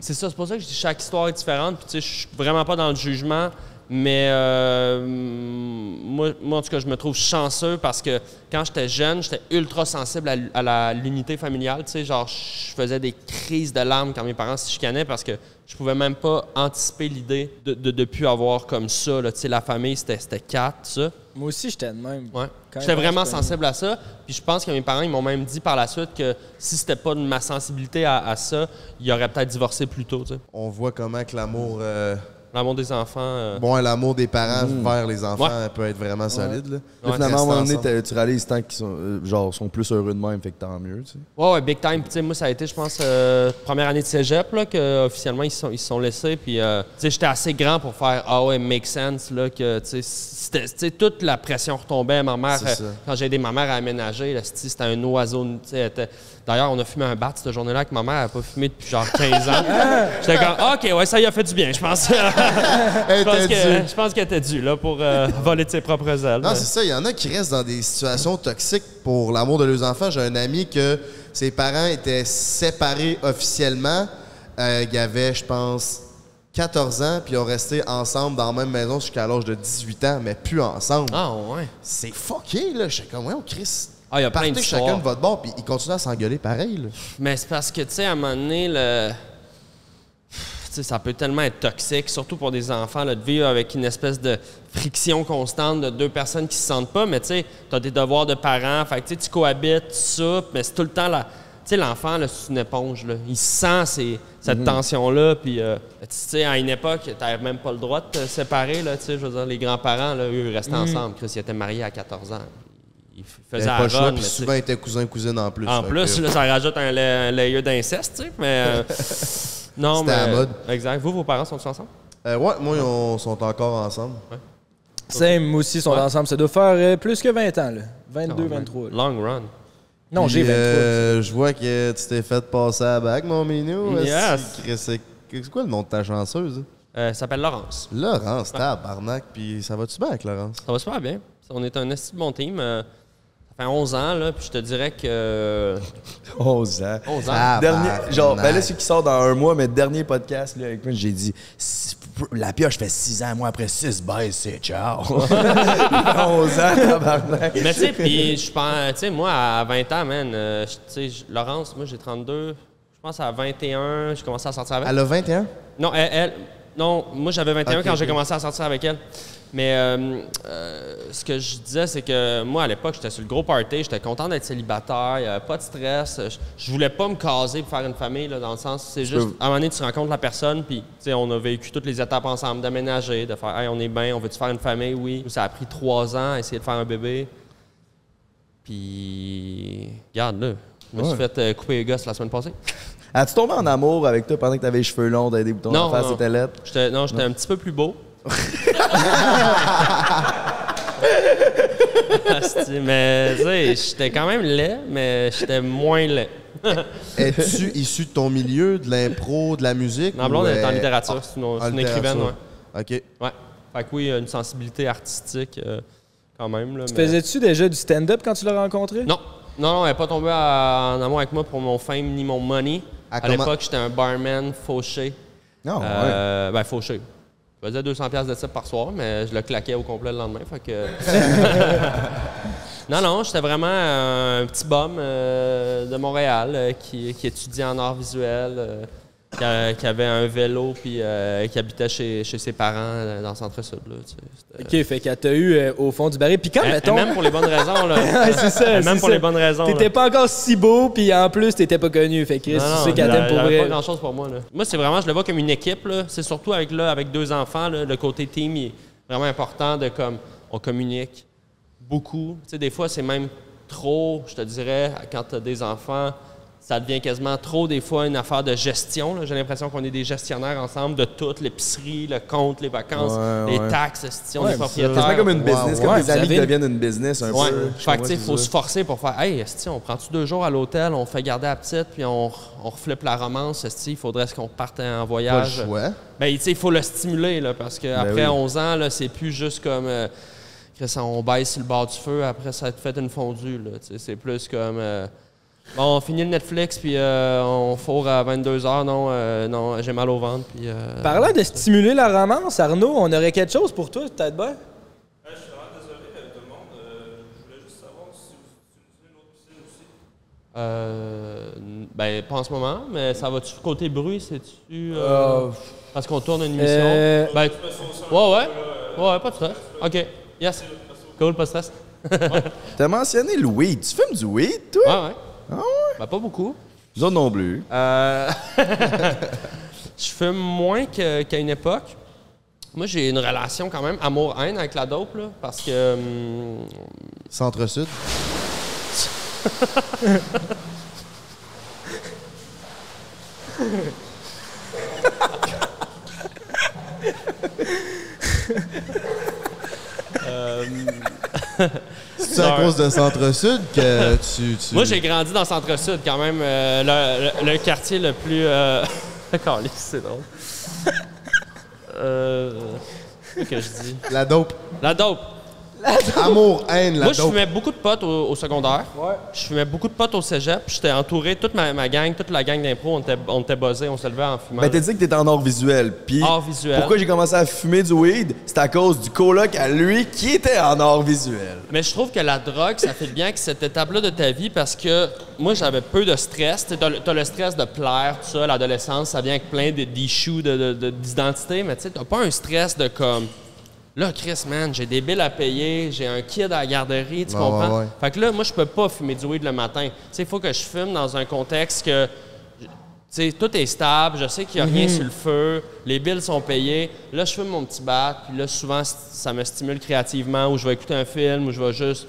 C'est ça, c'est pour ça que je dis chaque histoire est différente. Puis, tu sais, je suis vraiment pas dans le jugement, mais euh, moi, moi, en tout cas, je me trouve chanceux parce que quand j'étais jeune, j'étais ultra sensible à, l'unité familiale. Tu sais, genre, je faisais des crises de larmes quand mes parents se chicanaient parce que je pouvais même pas anticiper l'idée de ne de, de plus avoir comme ça. là. Tu sais, la famille, c'était c'était quatre, ça. Moi aussi, j'étais de même. Ouais. J'étais vraiment sensible à ça. Puis je pense que mes parents, ils m'ont même dit par la suite que si c'était pas de ma sensibilité à, à ça, ils auraient peut-être divorcé plus tôt. tu sais. On voit comment que l'amour... euh, L'amour des enfants. euh, Bon, l'amour des parents vers les enfants Ouais. peut être vraiment solide. Là. Finalement, à un moment donné, tu réalises tant qu'ils sont, euh, genre, sont plus heureux de même, fait que tant mieux. Tu sais. Ouais, ouais, big time. Puis, tu sais, moi, ça a été, je pense, euh, première année de cégep, là, que officiellement ils se sont, ils sont laissés. Puis, euh, tu sais, j'étais assez grand pour faire Ah ouais, make sense, là, que, tu sais, toute la pression retombait. Ma mère, euh, quand j'ai aidé ma mère à aménager, là, c'était c'était un oiseau. tu sais, D'ailleurs, on a fumé un bat cette journée-là que ma mère n'a pas fumé depuis genre 15 ans. [LAUGHS] J'étais comme, OK, ouais, ça y a fait du bien, je pense. [LAUGHS] je pense était que- dû. je pense qu'elle était due, là, pour euh, [LAUGHS] voler de ses propres ailes. Non, c'est ça. Il y en a qui restent dans des situations toxiques pour l'amour de leurs enfants. J'ai un ami que ses parents étaient séparés officiellement. Euh, il avait, je pense, 14 ans, puis ils ont resté ensemble dans la même maison jusqu'à l'âge de 18 ans, mais plus ensemble. Ah, ouais. C'est fucké, là. Je suis comme, ouais, on Chris. Ah, il y a plein d'histoires. chacun de votre bord, puis ils continuent à s'engueuler pareil, là. Mais c'est parce que, tu sais, à un moment donné, le... tu sais, ça peut tellement être toxique, surtout pour des enfants, là, de vivre avec une espèce de friction constante de deux personnes qui se sentent pas. Mais tu sais, tu as des devoirs de parents, fait que, tu sais, tu cohabites, tu soupes, mais c'est tout le temps la... Tu sais, l'enfant, c'est une éponge, là. Il sent ces- cette tension-là, puis, euh, tu sais, à une époque, tu même pas le droit de te séparer, là, tu sais, je veux dire, les grands-parents, là, eux, ils restaient ensemble. Chris, ils étaient mariés à 14 ans. Il faisaient avait la run, puis souvent, ils étaient cousins-cousines en plus. en plus, là, ça rajoute un, la- un layer d'inceste, tu sais. Mais. euh, [LAUGHS] non, C'était mais. à la mode. Exact. Vous, vos parents sont ensemble? Euh, ouais, moi, ils ont- sont encore ensemble. Same, moi aussi, ils sont Ouais. ensemble. Ça doit faire euh, plus que 20 ans, là. 22, Ah, 23. là. Long run. Non, j'ai 23. euh, je vois que tu t'es fait passer à la bague, mon minou. Yes. C'est quoi le nom de ta chanceuse? Euh, ça s'appelle Laurence. Laurence, tabarnak. Puis ça va-tu bien avec Laurence? Ça va super bien. On est un esti bon team. Euh, ça fait 11 ans, là, puis je te dirais que. euh, 11 ans. 11 ans. Ah, Dernier, Tabarnak. genre, ben là, celui qui sort dans un mois, mais dernier podcast, là, avec moi, j'ai dit, la pioche fait 6 ans, moi, après 6 baises, c'est ciao. [LAUGHS] 11 ans, tabarnak. Mais tu sais, puis je pense, tu sais, moi, à 20 ans, man, euh, tu sais, Laurence, moi, j'ai 32. Je pense à 21, j'ai commencé à sortir avec. Elle a 21? Non, elle, elle- non, moi j'avais 21 Ok, quand j'ai commencé à sortir avec elle. Mais euh, euh, ce que je disais, c'est que moi, à l'époque, j'étais sur le gros party, j'étais content d'être célibataire, il n'y avait pas de stress. Je, je voulais pas me caser pour faire une famille, là, dans le sens, c'est juste, à un moment donné, tu rencontres la personne, puis, tu sais, on a vécu toutes les étapes ensemble, d'aménager, de faire, hey, on est bien, on veut-tu faire une famille? Oui. Ça a pris trois ans à essayer de faire un bébé. Puis, regarde, là, je me suis fait euh, couper les gosses la semaine passée. As-tu tombé en amour avec toi pendant que t'avais les cheveux longs, des boutons Non, en face, c'était lettre? Non, j'étais un petit peu plus beau. Asti, mais tu sais, j'étais quand même laid, mais j'étais moins laid. [LAUGHS] Es-tu issu de ton milieu, de l'impro, de la musique? Ma blonde ou, est en littérature, ah, c'est une, c'est en une littérature. écrivaine, ouais. OK. ouais. Fait que oui, une sensibilité artistique euh, quand même. Là, Tu mais- faisais-tu déjà du stand-up quand tu l'as rencontré? Non, non, non, elle n'est pas tombée à- en amour avec moi pour mon fame ni mon money. Ah, à comment- l'époque, j'étais un barman fauché. Non, Euh, Ben, fauché. Je faisais 200 pièces de type par soir, mais je le claquais au complet le lendemain. Fait que... [LAUGHS] non, non, j'étais vraiment un petit bum euh, de Montréal euh, qui, qui étudiait en art visuel, euh, qui, a- qui avait un vélo puis euh, qui habitait chez, chez ses parents euh, dans le centre-sud. tu sais. OK, fait qu'elle t'a eu euh, au fond du baril. Puis quand, Et- et mettons... même pour les bonnes raisons. Là. [LAUGHS] Ouais, c'est ça, même pour ça. les bonnes raisons. T'étais pas encore si beau, puis en plus, t'étais pas connu. Fait que Chris, tu sais qu'elle t'aime pour vrai. pas grand chose pour moi. Là. Moi, c'est vraiment, je le vois comme une équipe. là. C'est surtout avec, là, avec deux enfants, là, le côté team il est vraiment important de comme on communique beaucoup. Tu sais, des fois, c'est même trop, je te dirais, quand tu as des enfants, ça devient quasiment trop, des fois, une affaire de gestion. J'ai l'impression qu'on est des gestionnaires ensemble de tout, l'épicerie, le compte, les vacances, Ouais, les ouais. taxes, si on Ouais, est propriétaire. C'est comme une business, comme des amis avez- qui deviennent une business un Ouais. peu. Fait que, que faut se forcer pour faire Hey, esti, on prend-tu deux jours à l'hôtel, on fait garder la petite, puis on, on reflippe la romance, esti, il faudrait qu'on parte en Pas le voyage. choix. Ben, tu sais, il faut le stimuler, là, parce qu'après oui. 11 ans, là, c'est plus juste comme. euh, on baisse sur le bord du feu, après ça te fait une fondue, C'est plus comme. euh, bon, on finit le Netflix, puis euh, on fourre à 22h. Non, euh, non j'ai mal au ventre, puis. euh, Parlant de stimuler la romance, Arnaud, on aurait quelque chose pour toi, peut-être bien? Euh, ben, pas en ce moment, mais ça va-tu côté bruit, c'est-tu. euh, parce qu'on tourne une émission? Euh, Ben, ouais, ouais. Ouais, ouais, pas de stress. OK. Yes. Cool, pas de stress. [LAUGHS] T'as mentionné le weed. Tu fumes du weed, toi? Ouais, ouais. Ah ouais? Ben, pas beaucoup. Nous autres non plus. Euh, [LAUGHS] je fume moins qu'à une époque. Moi, j'ai une relation quand même amour-haine avec la dope, là, parce que. hum, Centre-Sud. [LAUGHS] C'est à cause de Centre-Sud que tu, tu- Moi, j'ai grandi dans centre-sud, quand même, euh, le, le- le quartier le plus. Euh... [LAUGHS] C'est drôle. euh. Qu'est-ce que je dis? La dope. La dope. Amour, haine, la Moi, je dope. fumais beaucoup de potes au, au secondaire. Je fumais beaucoup de potes au cégep. J'étais entouré, toute ma, ma gang, toute la gang d'impro, on était, on était buzzés, on se levait en fumant. Ben, t'as dit que t'étais en art visuel. Puis, Art visuel. pourquoi j'ai commencé à fumer du weed? C'est à cause du coloc à lui qui était en art visuel. Mais je trouve que la drogue, ça fait bien que cette étape-là de ta vie parce que moi, j'avais peu de stress. Tu as, le stress de plaire, tout ça, l'adolescence, ça vient avec plein d'issues de, de- de- d'identité, mais tu sais, t'as pas un stress de comme. Là, Chris, man, j'ai des billes à payer, j'ai un kid à la garderie, tu Ouais, comprends? ouais, ouais. Fait que là, moi, je peux pas fumer du weed le matin. Tu sais, il faut que je fume dans un contexte que. Tu sais, tout est stable, je sais qu'il n'y a rien sur le feu, les billes sont payées. Là, je fume mon petit bat, puis là, souvent, ça me stimule créativement, ou je vais écouter un film, ou je vais juste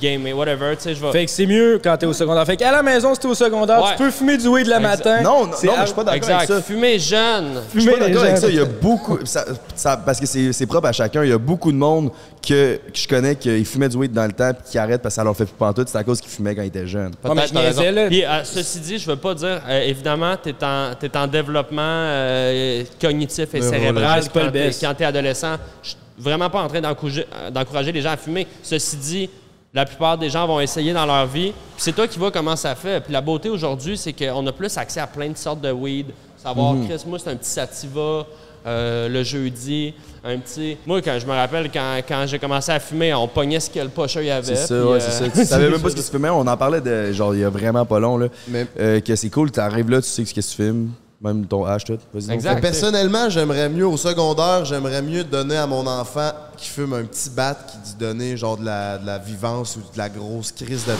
gamer, whatever, tu sais, je vais... Fait que c'est mieux quand t'es au secondaire. Fait qu'à la maison, si t'es au secondaire, Ouais. tu peux fumer du weed le matin. Non, non, non, je suis pas d'accord Exact. avec ça. Fumer jeune. Je suis pas Fumer les d'accord avec gens. ça. Il y a beaucoup. ça- ça- parce que c'est c'est propre à chacun. Il y a beaucoup de monde que, que je connais qui fumaient du weed dans le temps puis qui arrêtent parce que ça leur fait plus pantoute. C'est à cause qu'ils fumaient quand ils étaient jeunes. Ouais, mais Peut-être, je t'as niaisais, raison. là. Puis, euh, ceci dit, je veux pas dire, euh, évidemment, tu es en, t'es en développement euh, cognitif et cérébral c'est pas le quand t'es- best. quand tu es adolescent. Je suis vraiment pas en train d'encourager, d'encourager les gens à fumer. Ceci dit, la plupart des gens vont essayer dans leur vie. Puis c'est toi qui vois comment ça fait. Puis la beauté aujourd'hui, c'est qu'on a plus accès à plein de sortes de weed. Savoir, Mhm. Chris, moi, c'est un petit sativa. euh, le jeudi, un petit. Moi, quand je me rappelle, quand, quand j'ai commencé à fumer, on pognait ce que le pocheur y avait. C'est ça, ouais, euh, c'est ça. Tu [LAUGHS] savais même pas ce qui se fumait. On en parlait de, genre, il y a vraiment pas long, là. Mais- Euh, que c'est cool, t'arrives là, tu sais ce que tu fumes. Même ton H, tout. Exact. Personnellement, j'aimerais mieux, au secondaire, j'aimerais mieux donner à mon enfant qui fume un petit bat qui dit donner genre de la, de la vivance ou de la grosse crise de.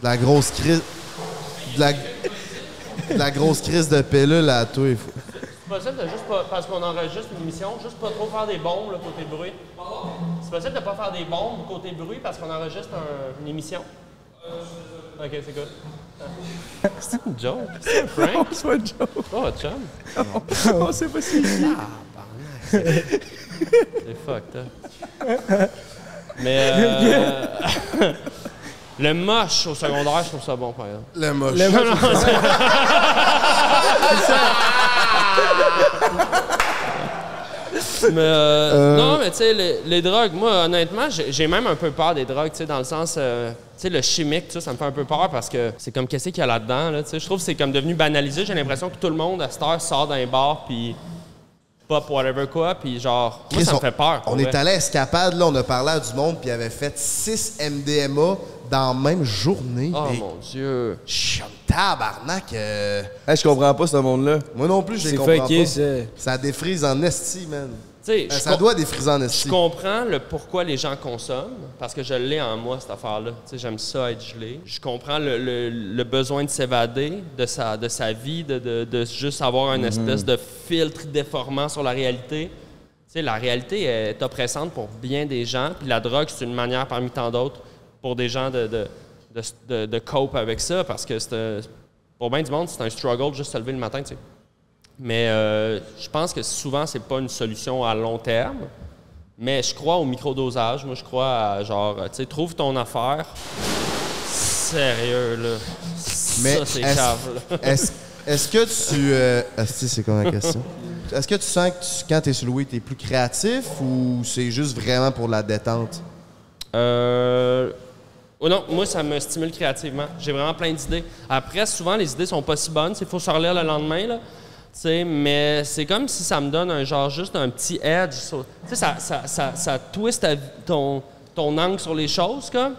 De la grosse crise. De la, de la grosse crise de pilule à toi. il faut- C'est possible de juste pas, parce qu'on enregistre une émission, juste pas trop faire des bombes là, côté bruit. C'est possible de pas faire des bombes côté bruit parce qu'on enregistre un- une émission? Ok, c'est good? [LAUGHS] C'est une joke. C'est un [LAUGHS] prank. [LAUGHS] C'est pas une joke. Oh, chum. On sait pas si. C'est fucked up. Mais euh, le moche au secondaire, je trouve ça bon, par exemple. Le moche. Non, non, c'est- [LAUGHS] mais euh, non, mais tu sais, les, les drogues, moi, honnêtement, j'ai même un peu peur des drogues, tu sais, dans le sens, euh, tu sais, le chimique, tout ça, ça me fait un peu peur parce que c'est comme qu'est-ce qu'il y a là-dedans, là, tu sais? Je trouve que c'est comme devenu banalisé. J'ai l'impression que tout le monde, à cette heure, sort d'un bar, puis pop whatever quoi, puis genre, moi, ça me on- fait peur. On vrai. est allé à Escapade, là, on a parlé à du monde, puis il avait fait 6 MDMA dans la même journée. Oh Mais mon Dieu. je suis tabarnak. euh, Hey, je comprends pas ce monde-là. Moi non plus, je comprends pas. ça. Ça défrise en esti, man. Euh, je ça doit défriser en Je comprends le pourquoi les gens consomment, parce que je l'ai en moi, cette affaire-là. J'aime ça être gelé. Je comprends le, le- le besoin de s'évader de sa, de sa vie, de, de- de juste avoir une espèce de filtre déformant sur la réalité. Tu sais, la réalité est oppressante pour bien des gens, puis la drogue, c'est une manière parmi tant d'autres pour des gens de, de, de, cope avec ça, parce que un- pour bien du monde, c'est un struggle de juste se lever le matin. Mais euh, je pense que souvent, c'est pas une solution à long terme. Mais je crois au microdosage. Moi, je crois à genre, tu sais, trouve ton affaire. Sérieux, là. Mais ça, c'est cave. [LAUGHS] Est-ce est-ce que tu. Euh, esti, c'est quoi la question? Est-ce que tu sens que tu- quand tu es sur le tu es plus créatif ou c'est juste vraiment pour la détente? Euh... oh non, moi, ça me stimule créativement. J'ai vraiment plein d'idées. Après, souvent, les idées sont pas si bonnes. Il faut se relire le lendemain, là. Tu sais, mais c'est comme si ça me donne un genre juste un petit edge. sur- ça, ça, ça, ça twist ton, ton angle sur les choses, comme.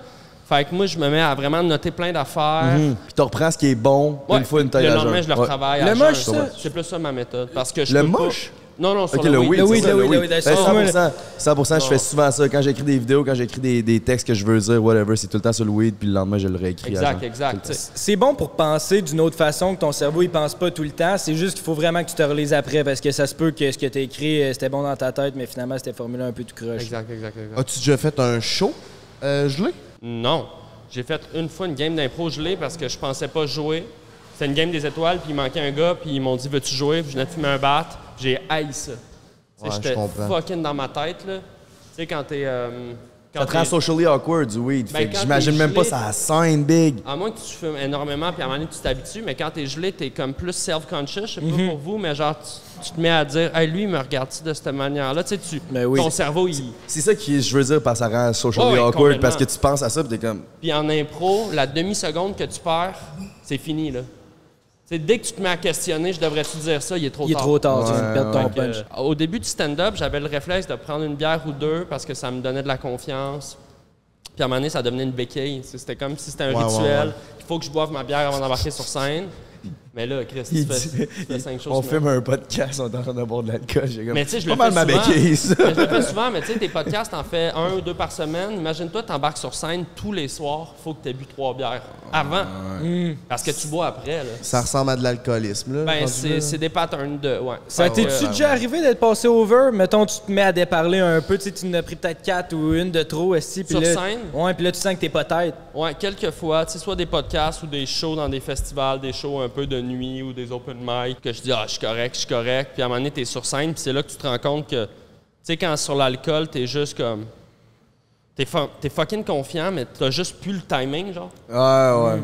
Fait que moi, je me mets à vraiment noter plein d'affaires. Puis tu reprends ce qui est bon Ouais, une fois une taille le à lendemain, jeun. je le Ouais. retravaille. à Le jeun. moche, ça? C'est plus ça ma méthode. Parce que je Le pas- moche? Non, non, sur Ok, le, le weed. weed, Le c'est weed, ça, le le weed, weed. le weed, Ben, excuse-moi, 100%, 100%, je fais souvent ça. Quand j'écris des vidéos, quand j'écris des, des textes que je veux dire, whatever, c'est tout le temps sur le weed, puis le lendemain, je le réécris. Exact, exact. C'est bon pour penser d'une autre façon que ton cerveau il pense pas tout le temps. C'est juste qu'il faut vraiment que tu te relises après parce que ça se peut que ce que tu as écrit euh, c'était bon dans ta tête, mais finalement c'était formulé un peu tout croche. Exact, exact, exact. As-tu déjà fait un show euh, gelé? Non. J'ai fait une fois une game d'impro gelée parce que je pensais pas jouer. C'était une game des étoiles, puis il manquait un gars, puis ils m'ont dit Veux-tu jouer Puis je venais de fumer un bat. J'ai haï ça. Ouais, je J'étais comprends. fucking dans ma tête, là. Tu sais, quand t'es. euh, quand Ça te rend socially awkward du weed. Ben, fait que quand j'imagine même pas ça scène big. À moins que tu fumes énormément, puis à un moment donné, tu t'habitues, mais quand t'es gelé, t'es comme plus self-conscious. Je sais Mhm. pas pour vous, mais genre, tu, tu te mets à dire Hey, lui, il me regarde-tu de cette manière-là? Tu sais, tu, Ben oui. ton cerveau, il. C'est ça que je veux dire par ça rend socially ouais, awkward parce que tu penses à ça, puis t'es comme. Puis en impro, la demi-seconde que tu perds, c'est fini, là. Dès que tu te mets à questionner, je devrais-tu dire ça, il est trop Il est tard. trop tard, tu Ouais, perdre ton punch. euh, au début du stand-up, j'avais le réflexe de prendre une bière ou deux parce que ça me donnait de la confiance. Puis à un moment donné, ça devenait une béquille. C'était comme si c'était un Ouais, ouais, rituel. ouais. Il faut que je boive ma bière avant d'embarquer sur scène. Mais là, Chris, tu fais, dit- tu fais cinq choses. On filme un podcast, on est en train de boire de l'alcool. J'ai comme. Mais tu sais, je pas le mal fais ma souvent. béquille, ça. Mais [LAUGHS] je le fais souvent, mais tu sais, tes podcasts, t'en fais un ou deux par semaine. Imagine-toi, t'embarques sur scène tous les soirs, faut que tu aies bu trois bières avant. Parce que tu bois après, là. Ça ressemble à de l'alcoolisme, là. Ben, c'est des patterns de. Ouais. Ça t'es-tu euh, déjà arrivé d'être passé over? Mettons, tu te mets à déparler un peu, tu sais, tu en as pris peut-être quatre ou une de trop, puis Sur là, scène? Ouais, puis là, tu sens que t'es pas tête. Ouais, quelques fois, tu sais, soit des podcasts ou des shows dans des festivals, des shows un peu de nuit ou des open mic, que je dis, ah, je suis correct, je suis correct. Puis à un moment donné, t'es sur scène, puis c'est là que tu te rends compte que, tu sais, quand sur l'alcool, t'es juste comme. T'es fu- t'es fucking confiant, mais t'as juste plus le timing, genre. Ouais, ouais.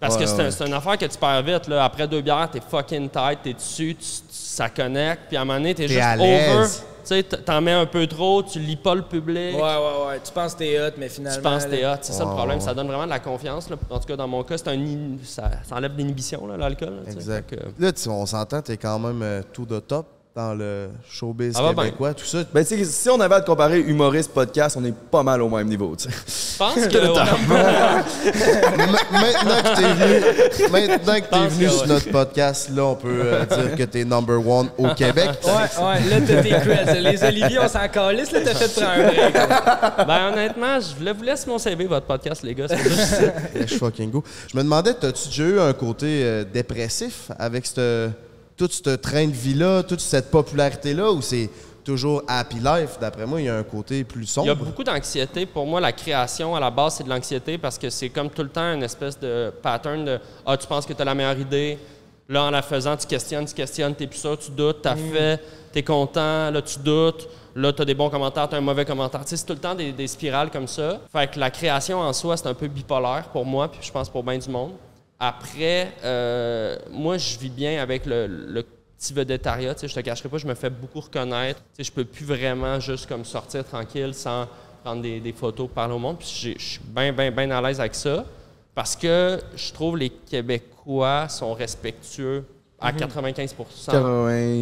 Parce que Ouais, c'est un- une affaire que tu perds vite, là. Après deux bières, t'es fucking tight, t'es dessus, tu- tu- ça connecte, puis à un moment donné, t'es juste over. Tu sais, t'en mets un peu trop, tu lis pas le public. Ouais, ouais, ouais. Tu penses que t'es hot, mais finalement. Tu penses que t'es hot, c'est ça le problème. Ça donne vraiment de la confiance. là. En tout cas, dans mon cas, c'est un in- ça, ça enlève l'inhibition, là, l'alcool. là. Exact. Que- Là, tu- on s'entend, t'es quand même euh, tout de top dans le showbiz Ça va bien. québécois, tout ça. Ben, tu sais, si on avait à te comparer humoriste, podcast, on est pas mal au même niveau, tu sais. Je pense [LAUGHS] que. ouais. Ma- [LAUGHS] Maintenant que t'es venu, maintenant que t'es venu que sur ouais. notre podcast, là, on peut euh, dire que t'es number one au Québec. Ouais, ouais, là, t'as tes creds. Les Olivier, on s'en calisse, là, t'as fait prendre un break. Ben, honnêtement, je voulais vous laisser mon CV, votre podcast, les gars. c'est pour ça que [LAUGHS] je- fucking go. Je me demandais, t'as-tu déjà eu un côté euh, dépressif avec cette, tout ce train de vie-là, toute cette popularité-là, ou c'est toujours happy life? D'après moi, il y a un côté plus Il y a sombre. beaucoup d'anxiété. Pour moi, la création, à la base, c'est de l'anxiété parce que c'est comme tout le temps une espèce de pattern de Ah, tu penses que tu as la meilleure idée. Là, en la faisant, tu questionnes, tu questionnes, t'es plus sûr, tu doutes, t'as fait, t'es content, là, tu doutes. Là, tu as des bons commentaires, tu as un mauvais commentaire. Tu sais, c'est tout le temps des, des spirales comme ça. Fait que la création en soi, c'est un peu bipolaire pour moi, puis je pense pour bien du monde. Après, euh, moi, je vis bien avec le, le petit vedettariat. Je te cacherai pas, je me fais beaucoup reconnaître. Je peux plus vraiment juste comme sortir tranquille sans prendre des, des photos, parler au monde. Puis je suis bien, bien, bien à l'aise avec ça. Parce que je trouve les Québécois sont respectueux à 95%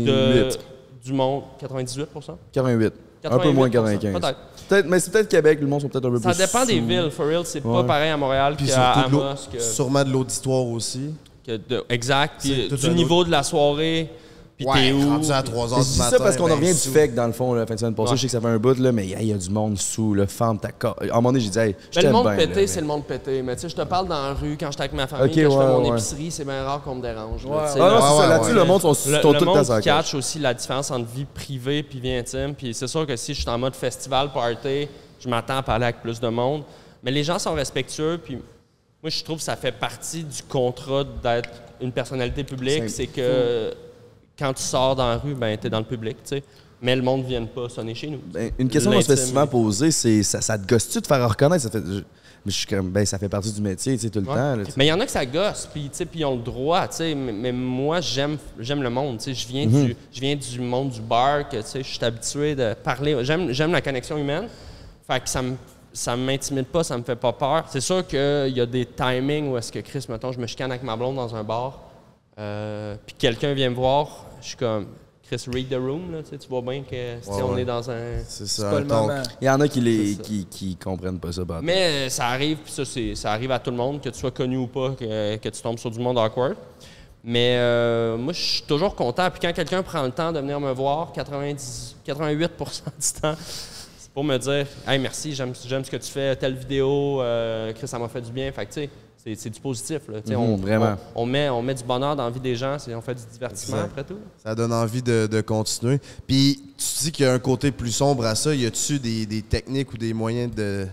de, 88. du monde. 98% 88. Un peu moins que 95. Peut-être. Peut-être, mais c'est peut-être Québec, le monde sont peut-être un peu Ça plus. dépend des sous. villes, for real. C'est pas pareil à Montréal Puis qu'à Amos. Que, sûrement de l'auditoire aussi. que de- exact. Puis du niveau de la soirée. Puis t'es où? rendu à 3 heures Je du dis matin. ça parce qu'on ben, revient du fake dans le fond, la fin de semaine passée. Ouais. Je sais que ça fait un bout, là, mais hey, il y a du monde sous, le femme, ta À un moment donné, j'ai dit, hey, je Mais le monde pété, c'est le monde pété. Mais tu sais, je te parle dans la rue quand j'étais avec ma famille, Ok, que je fais ouais, mon ouais. épicerie, c'est bien rare qu'on me dérange. là, Ouais. Ah Ouais, ouais, Là-dessus, ouais. le monde sont, tout le temps monde catch aussi la différence entre vie privée puis vie intime. Puis c'est sûr que si je suis en mode festival, party, je m'attends à parler avec plus de monde. Mais les gens sont respectueux. Puis moi, je trouve que ça fait partie du contrat d'être une personnalité publique. C'est C'est que quand tu sors dans la rue, ben, tu es dans le public, tu sais. Mais le monde ne vient pas sonner chez nous. Ben, une question qu'on se fait souvent poser, c'est ça, ça te gosse-tu de faire reconnaître? Ça fait, je, suis comme, ben, ça fait partie du métier, tu sais, tout le Ouais. temps. là. Mais il y en a que ça gosse, puis ils ont le droit, tu sais. Mais, mais moi, j'aime, j'aime le monde, tu sais. Je viens Mhm. du, je viens du monde du bar, que tu sais, je suis habitué de parler. J'aime, j'aime la connexion humaine. Fait que ça me, ça m'intimide pas, ça me fait pas peur. C'est sûr qu'il y a des timings où est-ce que Chris, mettons, je me chicane avec ma blonde dans un bar, euh, puis quelqu'un vient me voir, je suis comme. Chris, read the room, là, tu sais, tu vois bien que Ouais, on ouais. est dans un. C'est ça, pas le ton- moment. Il y en a qui, les, qui, qui comprennent pas ça. Mais euh, ça arrive, puis ça, c'est- ça arrive à tout le monde, que tu sois connu ou pas, que, que tu tombes sur du monde awkward. Mais euh, moi, je suis toujours content. Puis quand quelqu'un prend le temps de venir me voir, 90, 88 du temps, pour me dire Hey, merci, j'aime j'aime ce que tu fais, telle vidéo, euh, Chris, ça m'a fait du bien. Fait que, tu sais, c'est- c'est du positif. Là. Tu sais, Mhm, on, vraiment. On, on met, on met du bonheur dans la vie des gens, on fait du divertissement après tout. Ça donne envie de, de continuer. Puis, tu dis qu'il y a un côté plus sombre à ça. Y a-tu des, des techniques ou des moyens de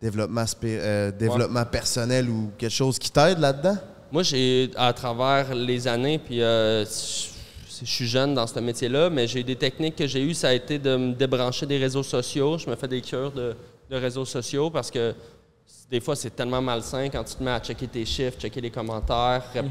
développement, euh, développement personnel ou quelque chose qui t'aide là-dedans? Moi, j'ai, à travers les années, puis euh, je je suis jeune dans ce métier-là, mais j'ai des techniques que j'ai eues, ça a été de me débrancher des réseaux sociaux. Je me fais des cures de, réseaux sociaux parce que des fois, c'est tellement malsain quand tu te mets à checker tes chiffres, checker les commentaires. rép-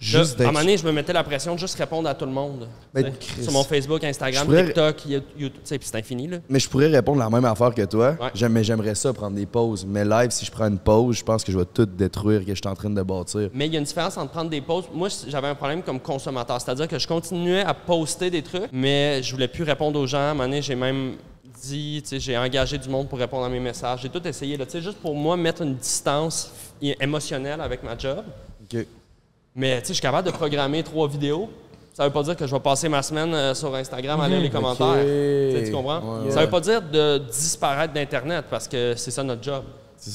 Juste à un moment donné, je me mettais la pression de juste répondre à tout le monde. Ben, sur mon Facebook, Instagram, pourrais- TikTok, You- YouTube, tu sais, puis c'est infini. Là. Mais je pourrais répondre la même affaire que toi. Ouais. Mais j'aimerais ça prendre des pauses. Mais live, si je prends une pause, je pense que je vais tout détruire que je suis en train de bâtir. Mais il y a une différence entre prendre des pauses. Moi, j'avais un problème comme consommateur. C'est-à-dire que je continuais à poster des trucs, mais je voulais plus répondre aux gens. À un moment donné, j'ai même dit, j'ai engagé du monde pour répondre à mes messages. J'ai tout essayé, là, tu sais, juste pour moi, mettre une distance émotionnelle avec ma job. OK. Mais, tu sais, je suis capable de programmer trois vidéos. Ça veut pas dire que je vais passer ma semaine euh, sur Instagram à lire les commentaires. Tu comprends? Ouais, Ça veut pas dire de disparaître d'Internet parce que c'est ça notre job.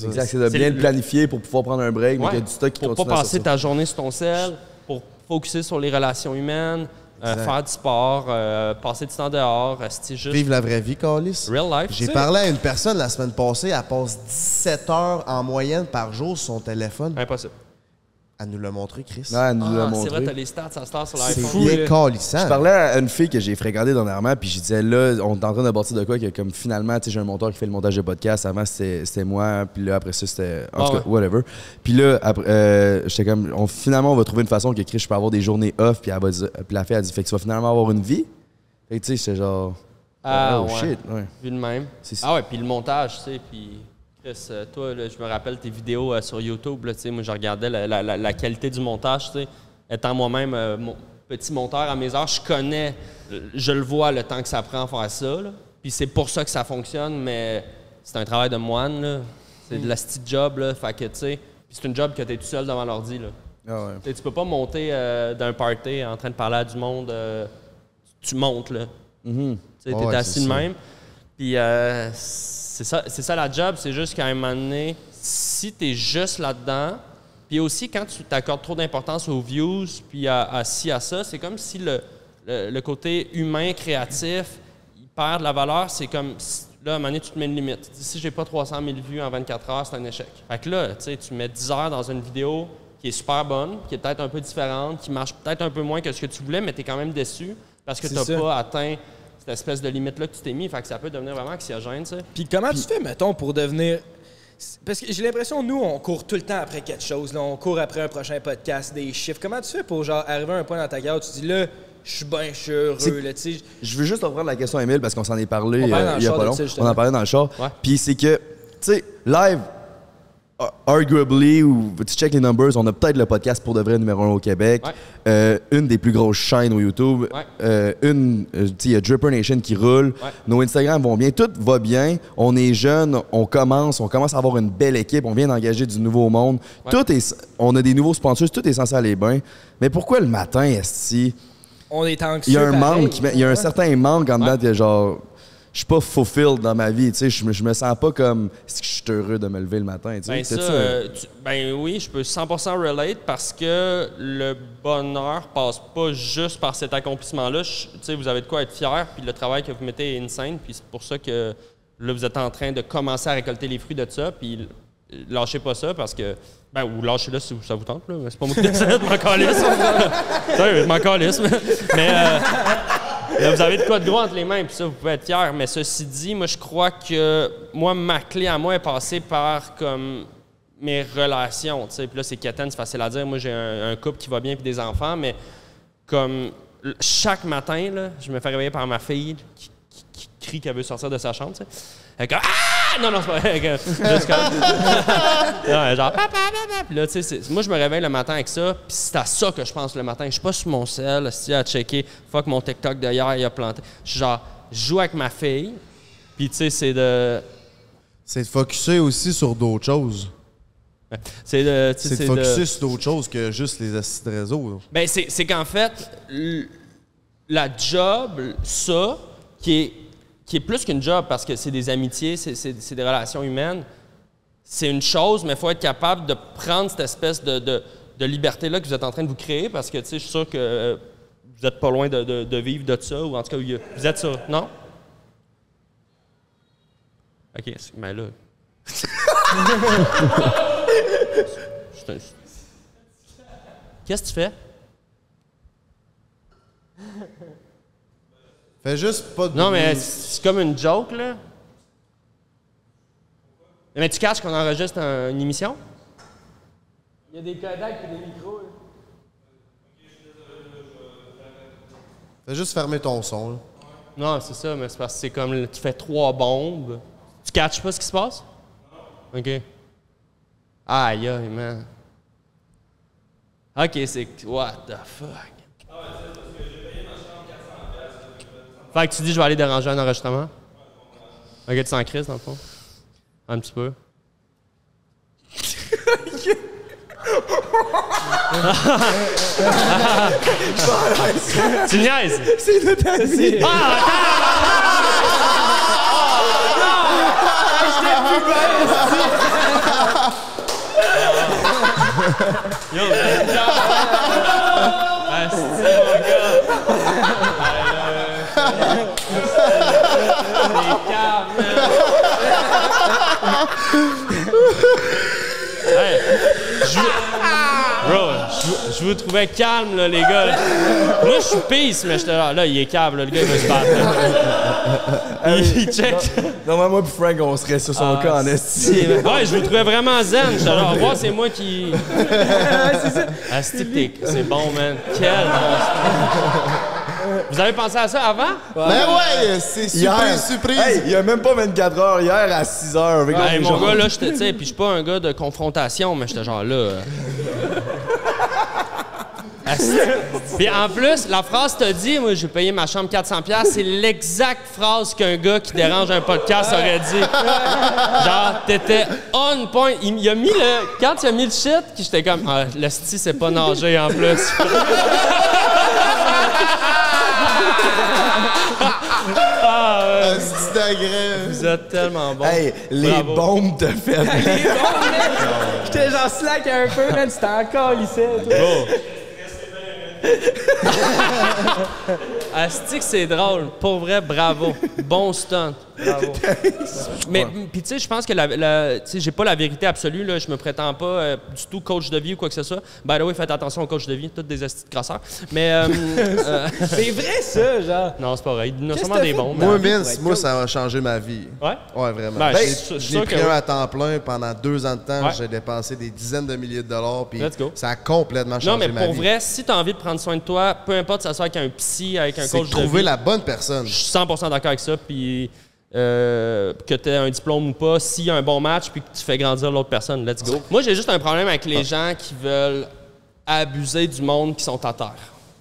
Exact, c'est de C'est bien le- le planifier pour pouvoir prendre un break, mais Ouais, qu'il y a du stock qui pour continue pas à passer sortir. ta journée sur ton sel, pour focuser sur les relations humaines, euh, Exact. faire du sport, euh, passer du temps dehors, rester juste Vive la vraie vie, Carlis. real life. J'ai tu sais. parlé à une personne la semaine passée, elle passe 17 heures en moyenne par jour sur son téléphone. Impossible. Elle nous l'a montré, Chris. Ouais, elle nous l'a Ah, c'est montré. vrai, t'as les stats à Star sur C'est l'iPhone. bien là. calissant. Je parlais à une fille que j'ai fréquentée dernièrement, puis je disais là, on est en train de bâtir de quoi que comme finalement, tu sais, j'ai un monteur qui fait le montage de podcast. Avant, c'était c'était moi, puis là, après ça, c'était. En Ah tout cas, ouais. whatever. Puis là, après, euh, j'étais comme, on, finalement, on va trouver une façon que Chris, je peux avoir des journées off, puis elle va dire- puis la fille a dit, fait que tu vas finalement avoir une vie. Fait que tu sais, c'est genre. Ah, oh ouais. shit, ouais. Vu de même. C'est- Ah ouais, puis le montage, tu sais, puis Chris, euh, toi, là, je me rappelle tes vidéos euh, sur YouTube, là, tu moi, je regardais la, la- la- la qualité du montage, tu étant moi-même euh, mon petit monteur à mes heures, je connais, je le vois le temps que ça prend à faire ça, là. puis c'est pour ça que ça fonctionne, mais c'est un travail de moine, là. C'est de la petite job, là. Fait que, tu sais, puis c'est une job que t'es tout seul devant l'ordi, là. Ah ouais. Tu tu peux pas monter euh, d'un party en train de parler à du monde. tu montes, là. Tu sais, Ouais, t'es ouais, assis de même. Puis c'est ça, c'est ça la job, c'est juste qu'à un moment donné, si t'es juste là-dedans, puis aussi quand tu t'accordes trop d'importance aux views, puis à, à ci, à ça, c'est comme si le, le, le côté humain, créatif, il perd de la valeur. C'est comme, si- là, à un moment donné, tu te mets une limite. Tu dis, si j'ai pas 300 000 vues en 24 heures, c'est un échec. Fait que là, tu sais, tu mets 10 heures dans une vidéo qui est super bonne, qui est peut-être un peu différente, qui marche peut-être un peu moins que ce que tu voulais, mais tu es quand même déçu parce que tu n'as pas atteint cette espèce de limite-là que tu t'es mis. Fait que ça peut devenir vraiment anxiogène, tu sais. Puis comment tu fais, mettons, pour devenir. Parce que j'ai l'impression, nous, on court tout le temps après quelque chose. Là. On court après un prochain podcast, des chiffres. Comment tu fais pour genre arriver à un point dans ta carrière où tu dis là, je suis bien, je suis heureux. Là, tu sais? Je veux juste reprendre la question à Emile parce qu'on s'en est parlé euh, il y a pas long. On en parlait dans le char. Ouais. Puis c'est que, tu sais, live, arguably, ou tu check les numbers, on a peut-être le podcast pour de vrai numéro un au Québec. Ouais. Euh, une des plus grosses chaînes au YouTube. Ouais. Euh, une, euh, tu sais, il y a Dripper Nation qui roule. Ouais. Nos Instagram vont bien. Tout va bien. On est jeunes, on commence, on commence à avoir une belle équipe. On vient d'engager du nouveau monde. Ouais. Tout est, on a des nouveaux sponsors. Tout est censé aller bien. Mais pourquoi le matin, est On est anxieux. il y a un pareil. manque, il y a un certain manque en dedans, que genre, je suis pas fulfilled dans ma vie, tu sais, je me, je me sens pas comme, est-ce que je suis heureux de me lever le matin, tu sais. Ben, ça, euh, tu- ben oui, je peux 100% relate parce que le bonheur passe pas juste par cet accomplissement-là. Tu sais, vous avez de quoi être fier, puis le travail que vous mettez est insane, puis c'est pour ça que là, vous êtes en train de commencer à récolter les fruits de ça, puis euh, lâchez pas ça parce que, ben, ou lâchez-le si ça vous tente, C'est pas moi qui décide, [LAUGHS] je m'en calisse. [LAUGHS] Sérieux, je m'en calisse. mais- Mais, euh, Vous avez de quoi de gros entre les mains, puis ça, vous pouvez être fier. Mais ceci dit, moi, je crois que moi, ma clé à moi est passée par comme mes relations. Puis là, c'est quétaine, c'est facile à dire. Moi, j'ai un, couple qui va bien puis des enfants, mais comme chaque matin, là, je me fais réveiller par ma fille qui, crie qu'elle veut sortir de sa chambre. Est comme Ah! Non, non, c'est pas vrai. Comme- [LAUGHS] non, genre papa, papa. Puis là, tu sais, c'est- moi, je me réveille le matin avec ça, puis c'est à ça que je pense le matin. Je suis pas sur mon sel, si à checker, fuck mon TikTok d'hier, il a planté. Je suis genre, je joue avec ma fille, puis tu sais, c'est de. C'est de focuser aussi sur d'autres choses. C'est de. tu sais, C'est de c'est focuser sur d'autres choses que juste les acides de réseau. Ben, c'est c'est qu'en fait, l- la job, ça, qui est, qui est plus qu'une job parce que c'est des amitiés, c'est- des relations humaines, c'est une chose, mais il faut être capable de prendre cette espèce de, liberté-là que vous êtes en train de vous créer parce que, tu sais, je suis sûr que euh, vous n'êtes pas loin de, de- vivre de ça, ou en tout cas, vous êtes ça, non? OK, mais là. [LAUGHS] Qu'est-ce que tu fais? Fais juste pas de. Non, mais c'est comme une joke, là. Mais tu caches qu'on enregistre un- une émission? Il y a des Kodak et des micros. là. Fais juste fermer ton son. là. Non, c'est ça, mais c'est parce que c'est comme tu fais trois bombes. Tu catches pas ce qui se passe? OK. Aïe, aïe, man. OK, c'est. What the fuck? Fait que tu dis, je vais aller déranger un enregistrement? OK, tu t'en crises, dans le fond? Un petit peu. [LAUGHS] tu niaises? C'est c'est calme. Ah, c'est mon [LAUGHS] gars. C'est calme, man. Hey, je vous... Bro, je vous, trouvais calme, là, les gars. Moi, je suis peace, mais j'étais là, là, il est calme, là, le gars, il veut se battre. là. il, check. Non, mais moi et Frank, on serait sur son Ah, cas en esti. Ouais, je vous trouvais vraiment zen. J'étais là, revoir, c'est moi qui. [LAUGHS] Ah, c'est t'es- c'est bon, man. Quel monstre. Vous avez pensé à ça avant? Ben ouais, c'est surprise, surprise. Hey, il y a même pas 24 heures hier à 6 heures. avec Ouais, mon gars, là, j'étais, tu sais, puis je suis pas un gars de confrontation, mais j'étais genre là. [LAUGHS] euh. Puis en plus, la phrase t'a dit, moi j'ai payé ma chambre 400$, piastres, c'est l'exacte phrase qu'un gars qui dérange un podcast aurait dit. Genre, t'étais on point. Il, il a mis le. Quand il a mis le shit, j'étais comme, ah, le sti, c'est pas nager en plus. [LAUGHS] Petit agrès. Vous êtes tellement bon. Hey, les Bravo. bombes te fait. [LAUGHS] J'étais genre slack un peu, man. C'était encore lycée. Asti que c'est drôle. Pour vrai, bravo. Bon stunt. Bravo. [LAUGHS] Mais puis tu sais, je pense que la, la- tu sais, j'ai pas la vérité absolue là. Je me prétends pas euh, du tout coach de vie ou quoi que ce soit. By the way, faites attention aux coachs de vie, toutes des astis de crasseurs. Mais euh, [LAUGHS] euh, C'est vrai, ça, genre. non, c'est pas vrai. Il y en a Qu'est-ce sûrement des bons. Moi, Vince, moi, ça a changé ma vie. Ouais? Ouais, vraiment. Ben, Ben, j'ai pris que un à temps plein pendant deux ans de temps. Ouais. J'ai dépensé des dizaines de milliers de dollars. Puis ça a complètement changé Non, mais ma pour vie. vrai, si tu as envie de prendre soin de toi, peu importe si ça soit avec un psy, avec un c'est coach de trouver vie, la bonne personne. Je suis 100% d'accord avec ça. Puis euh, que tu aies un diplôme ou pas, s'il y a un bon match puis que tu fais grandir l'autre personne, let's go. Moi, j'ai juste un problème avec les gens qui veulent abuser du monde qui sont à terre.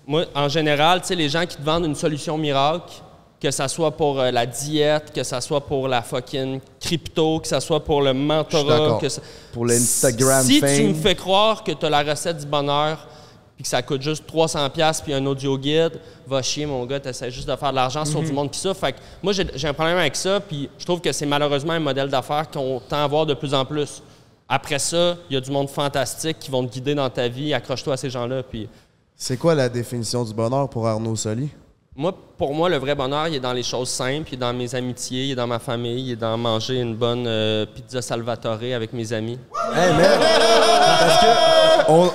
Moi, en général, tu sais, les gens qui te vendent une solution miracle, que ça soit pour euh, la diète, que ça soit pour la fucking crypto, que ça soit pour le mentorat, que ça- Pour l'Instagram si fame. tu me fais croire que tu as la recette du bonheur puis que ça coûte juste 300$ piastres, puis un audio guide, va chier, mon gars, t'essaies juste de faire de l'argent sur du monde qui ça. Fait que moi, j'ai un problème avec ça, puis je trouve que c'est malheureusement un modèle d'affaires qu'on tend à voir de plus en plus. Après ça, il y a du monde fantastique qui vont te guider dans ta vie. Accroche-toi à ces gens-là. Puis C'est quoi la définition du bonheur pour Arnaud Soli? moi, pour moi, le vrai bonheur, il est dans les choses simples, il est dans mes amitiés, il est dans ma famille, il est dans manger une bonne euh, pizza Salvatore avec mes amis. Hey, man! Parce que on,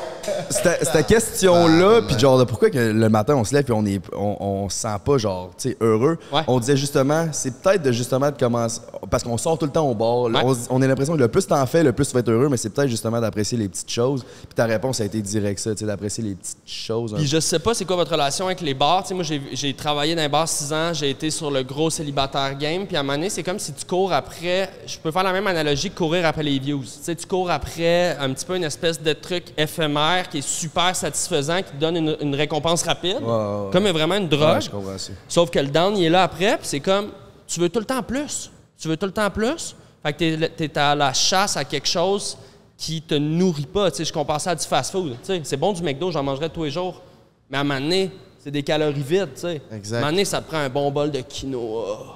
cette, question-là, puis genre de pourquoi que le matin on se lève et on est on, on se sent pas genre tu sais heureux? Ouais. On disait justement, c'est peut-être de justement de commencer parce qu'on sort tout le temps au bord. Ouais. On, a l'impression que le plus t'en fais, le plus tu vas être heureux, mais c'est peut-être justement d'apprécier les petites choses. Puis ta réponse a été directe ça, tu sais d'apprécier les petites choses. Puis je sais pas c'est quoi votre relation avec les bars. Tu sais, moi, j'ai, j'ai travaillé dans un bar six ans, j'ai été sur le gros célibataire game. Puis à un moment donné, c'est comme si tu cours après. Je peux faire la même analogie que courir après les views. Tu sais, tu cours après un petit peu une espèce de truc éphémère qui est super satisfaisant, qui te donne une, une récompense rapide. Ouais, ouais, ouais. Comme vraiment une drogue. Ouais, je comprends ça. Sauf que le down, il est là après, puis c'est comme, tu veux tout le temps plus. Tu veux tout le temps plus. Fait que t'es, t'es à la chasse à quelque chose qui te nourrit pas. Je compare ça à du fast-food. C'est bon du McDo, j'en mangerais tous les jours. Mais à un moment donné, c'est des calories vides. Exact. À un moment donné, ça te prend un bon bol de quinoa.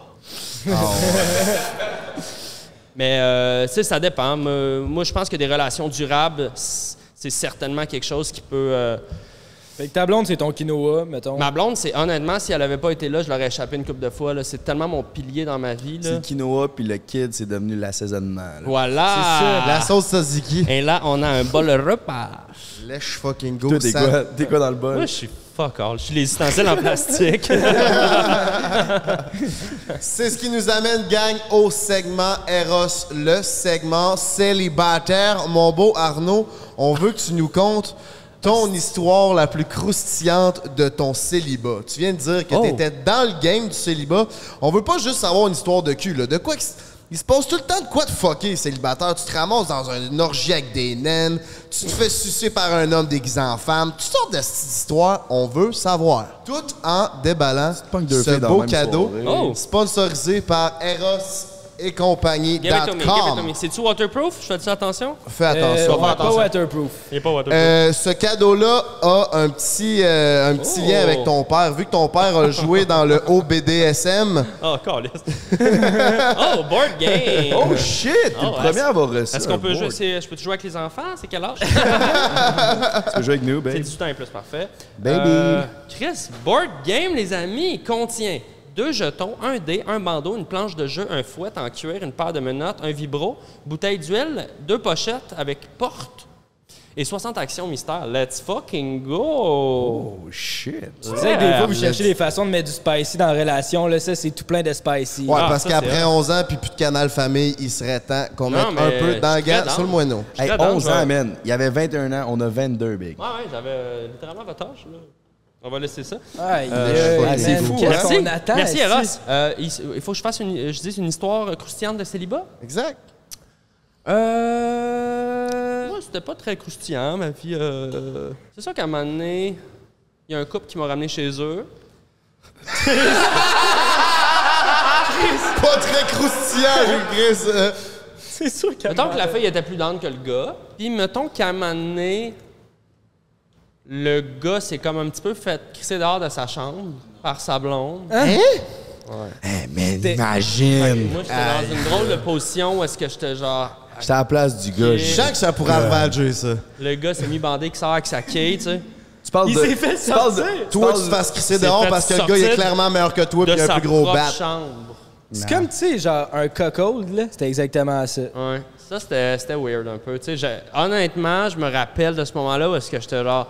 [LAUGHS] Mais, euh, ça dépend. Moi, je pense que des relations durables, c'est certainement quelque chose qui peut... euh, Fait que ta blonde, c'est ton quinoa, mettons. Ma blonde, c'est honnêtement, si elle avait pas été là, je l'aurais échappé une couple de fois. là. C'est tellement mon pilier dans ma vie. C'est le quinoa puis le kid, c'est devenu l'assaisonnement. là. Voilà. La sauce tzatziki. Et là, on a un bol repas. Lèche fucking go. T'es ça- quoi, t'es quoi dans le bol? Moi, je suis fuck all. Je suis les ustensiles en plastique. [LAUGHS] C'est ce qui nous amène, gang, au segment Eros, le segment célibataire. Mon beau Arnaud, on veut que tu nous contes ton histoire la plus croustillante de ton célibat. Tu viens de dire que Oh. tu étais dans le game du célibat. On veut pas juste savoir une histoire de cul, là. De quoi il se passe tout le temps de quoi de fucker, célibataire. Tu te ramasses dans une orgie avec des naines, tu te fais sucer par un homme déguisé en femme. Toutes sortes de histoires, on veut savoir. Tout en déballant ce beau cadeau soirée. Oh. sponsorisé par Eros et compagnie. Give it to me, give it to me. C'est-tu waterproof? Je fais-tu attention? Fais Euh, attention. pas attention. waterproof. Il est pas waterproof. Euh, ce cadeau-là a un petit, euh, un petit Oh. lien avec ton père. Vu que ton père a joué [LAUGHS] dans le OBDSM, Oh, calice. [LAUGHS] oh, board game! Oh shit! Oh, le premier à avoir reçu. Est-ce qu'on peut jouer? board. c'est- Je peux jouer avec les enfants? C'est quel âge? [LAUGHS] Tu peux jouer avec nous, C'est babe? 18 ans et plus, parfait. Baby. Euh, Chris, board game, les amis, contient deux jetons, un dé, un bandeau, une planche de jeu, un fouet en cuir, une paire de menottes, un vibro, bouteille d'huile, deux pochettes avec porte et 60 actions mystères. Let's fucking go! Oh shit! Tu sais que des fois, vous cherchez des façons de mettre du spicy dans la relation. Là, ça, c'est tout plein de spicy. ouais, Ah, parce qu'après c'est 11 ans puis plus de canal famille, il serait temps qu'on mette un peu dans je le suis gars très sur le moineau. Hey, très down, 11 je vais- ans, man. Il y avait 21 ans, on a 22, big. Ouais, ouais, j'avais euh, littéralement votre âge. Là. On va laisser ça. Euh, aïe, c'est man, fou, Merci. attend? Merci? Eros. Euh, il, il faut que je fasse une, je dise une histoire croustillante de célibat? Exact. Euh. Moi, c'était pas très croustillant, ma vie. euh, C'est sûr qu'à un moment donné, il y a un couple qui m'a ramené chez eux. Pas très croustillant, j'ai Chris. C'est sûr qu'à Mettons que la fille était plus down que le gars. Puis mettons qu'à un moment donné, le gars s'est comme un petit peu fait crisser dehors de sa chambre par sa blonde. Eh, mais imagine! Moi, j'étais dans une drôle de position où est-ce que j'étais genre... J'étais à la place du gars. Je sens que ça pourrait arriver à Jay, ça. Le gars s'est mis bandé qui sort avec sa quille, tu sais. Tu parles Il de. s'est fait tu parles de- sortir. tu Toi, parles tu te de- fasses crisser dehors fait parce que le gars il est sortir clairement meilleur que toi De puis il a sa un plus gros propre bat. chambre. C'est comme, tu sais, genre un cuckold, là. C'était exactement ça. Ouais. Ça, c'était c'était weird un peu. Tu sais, j'ai- honnêtement, je me rappelle de ce moment-là où est-ce que j'étais genre...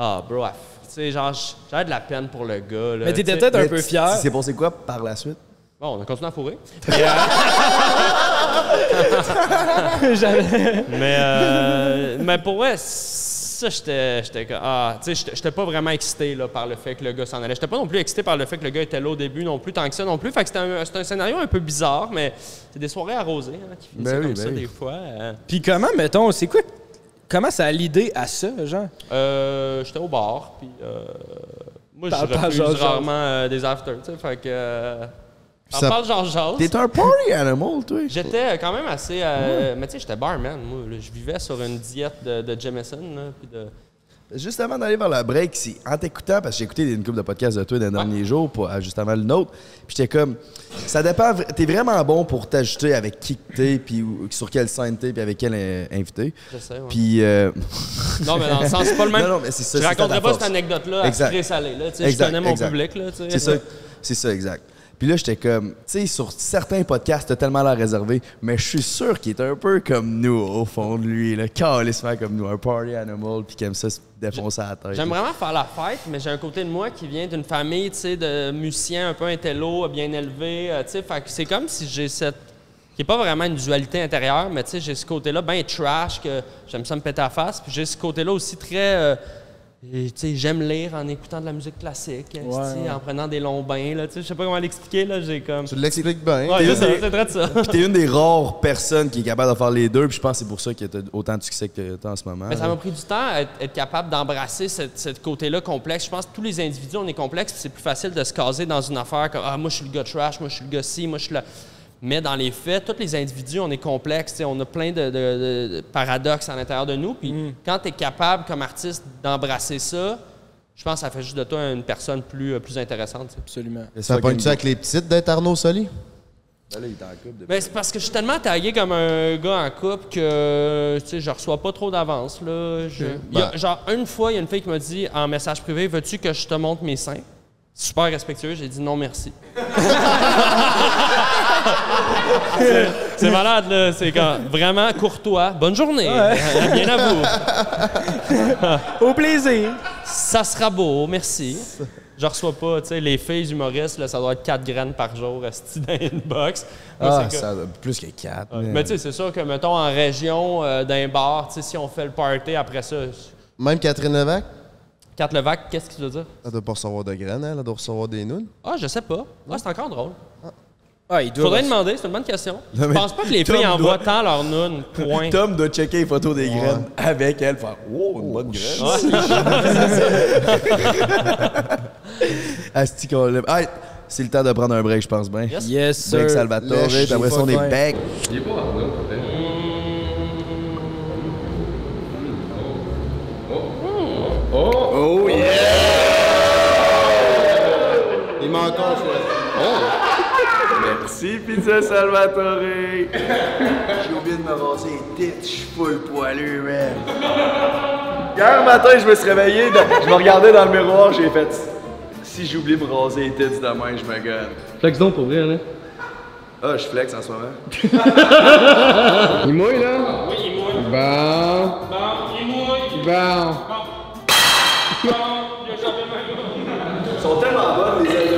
Ah, bro, ah, tu sais, genre, j'avais de la peine pour le gars, là. Mais t'étais peut-être un Mais peu tu- fier. C'est passé quoi par la suite? Bon, on a continué à fourrer. Mais, [LAUGHS] euh, J'avais- mais, euh, mais pour vrai, ça, j'étais j'étais comme- Ah, tu sais, j'étais- pas vraiment excité là, par le fait que le gars s'en allait. J'étais pas non plus excité par le fait que le gars était là au début non plus, tant que ça non plus. Fait que c'était un, c'était un scénario un peu bizarre, mais c'est des soirées arrosées hein, qui finissaient Ben oui, comme ben ça oui. des fois. euh. Puis comment, mettons, c'est quoi... Comment ça a l'idée à ça, genre? Euh, j'étais au bar, puis euh, moi, je refuse rarement euh, des afters, tu sais, fait que... Euh, on ça- parle genre genre. T'es un [LAUGHS] party animal, toi. J'étais quand même assez... euh, Mais tu sais, j'étais barman, moi. Je vivais sur une diète de, de Jameson, là, puis de... Juste avant d'aller vers la break, en t'écoutant, parce que j'ai écouté une couple de podcasts de toi dans les derniers jours, pour, euh, juste avant le nôtre, puis j'étais comme, ça dépend, t'es vraiment bon pour t'ajouter avec qui que t'es, puis sur quelle scène t'es, puis avec quel euh, invité. Je sais, ouais. Puis, euh, [LAUGHS] Non, mais dans le sens, c'est pas le [LAUGHS] même... Non, non, mais c'est ça, Je raconterai pas force. cette anecdote-là à salé, là. Tu sais, je connais mon exact. public, là, tu sais. c'est ça, c'est ça, exact. Puis là, j'étais comme, tu sais, sur certains podcasts, t'as tellement l'air réservé, mais je suis sûr qu'il est un peu comme nous, au fond de lui, là, calissement comme nous, un party animal, puis aime ça se défoncer à la tête. J'aime vraiment faire la fête, mais j'ai un côté de moi qui vient d'une famille, tu sais, de musiciens un peu intello, bien élevés, euh, tu sais. Fait que c'est comme si j'ai cette... qui est pas vraiment une dualité intérieure, mais tu sais, j'ai ce côté-là bien trash, que j'aime ça me péter à face. Puis j'ai ce côté-là aussi très... euh, j'aime lire en écoutant de la musique classique, ouais. en prenant des longs bains, tu. Je sais pas comment l'expliquer, là, j'ai comme... Tu l'expliques bien. Ouais, c'est des- très de ça. Puis t'es une des rares personnes qui est capable de faire les deux, puis je pense que c'est pour ça que t'as autant de succès que t'as en ce moment. Mais ça m'a pris du temps à être, être capable d'embrasser cette, cette côté-là complexe. Je pense que tous les individus, on est complexes, puis c'est plus facile de se caser dans une affaire comme Ah, moi, je suis le gars trash, moi, je suis le gars ci, moi, je suis le. Mais dans les faits, tous les individus, on est sais, On a plein de, de- de- de paradoxes à l'intérieur de nous. Puis quand tu es capable, comme artiste, d'embrasser ça, je pense que ça fait juste de toi une personne plus, euh, plus intéressante. tu sais. Absolument. Ça pogne-tu avec les petites d'être Arnaud Soli? Ben là, il est en couple depuis- Ben, c'est parce que je suis tellement tagué comme un gars en couple que tu sais, je reçois pas trop d'avance. là. Je- il y a- Ben. genre, une fois, il y a une fille qui m'a dit en message privé Veux-tu que je te montre mes seins Super respectueux, j'ai dit non merci. [LAUGHS] C'est- malade, là. C'est quand vraiment courtois. Bonne journée. [LAUGHS] Bien à vous. [LAUGHS] Au plaisir! Ça sera beau, merci. Je reçois pas, tu sais, les filles humoristes, là, ça doit être 4 graines par jour, dans une box. Moi, Ah, c'est que- ça, plus que quatre. Ouais. Mais tu sais, c'est sûr que, mettons, en région, euh, d'un bar, tu sais, si on fait le party après ça, Même Catherine Levac? Carte Levac, qu'est-ce que tu veux dire? Elle doit pas recevoir de graines, hein? elle doit recevoir des nounes. Ah, je sais pas. Ah, c'est encore drôle. Ah, il doit... Faudrait demander, c'est une bonne question. [LAUGHS] Je mais pense pas que les Tom filles envoient doit- tant leur noun, [LAUGHS] point. Tom doit checker les photos des graines avec elle, faire Wow, une bonne graine. Asti [LAUGHS] qu'on l'aime. Hey, c'est le temps de prendre un break, je pense bien. Yes. Yes, Break sir. Salvatore, puis après ça, on est pas back. Il est pas Arnaud. Encore choisi. Merci, Pizza Salvatore. J'ai oublié de me raser les têtes, je suis full poilu, man. Hier matin, je me suis réveillé, dans- je me regardais dans le miroir, j'ai fait si j'oublie de me raser les têtes demain, je me gagne. Flex donc pour vrai, là. Ah, je flex en ce moment. [LAUGHS] Il mouille là? Oui, il mouille. Bon. Bon, il mouille. Bon. Ils sont tellement bonnes, les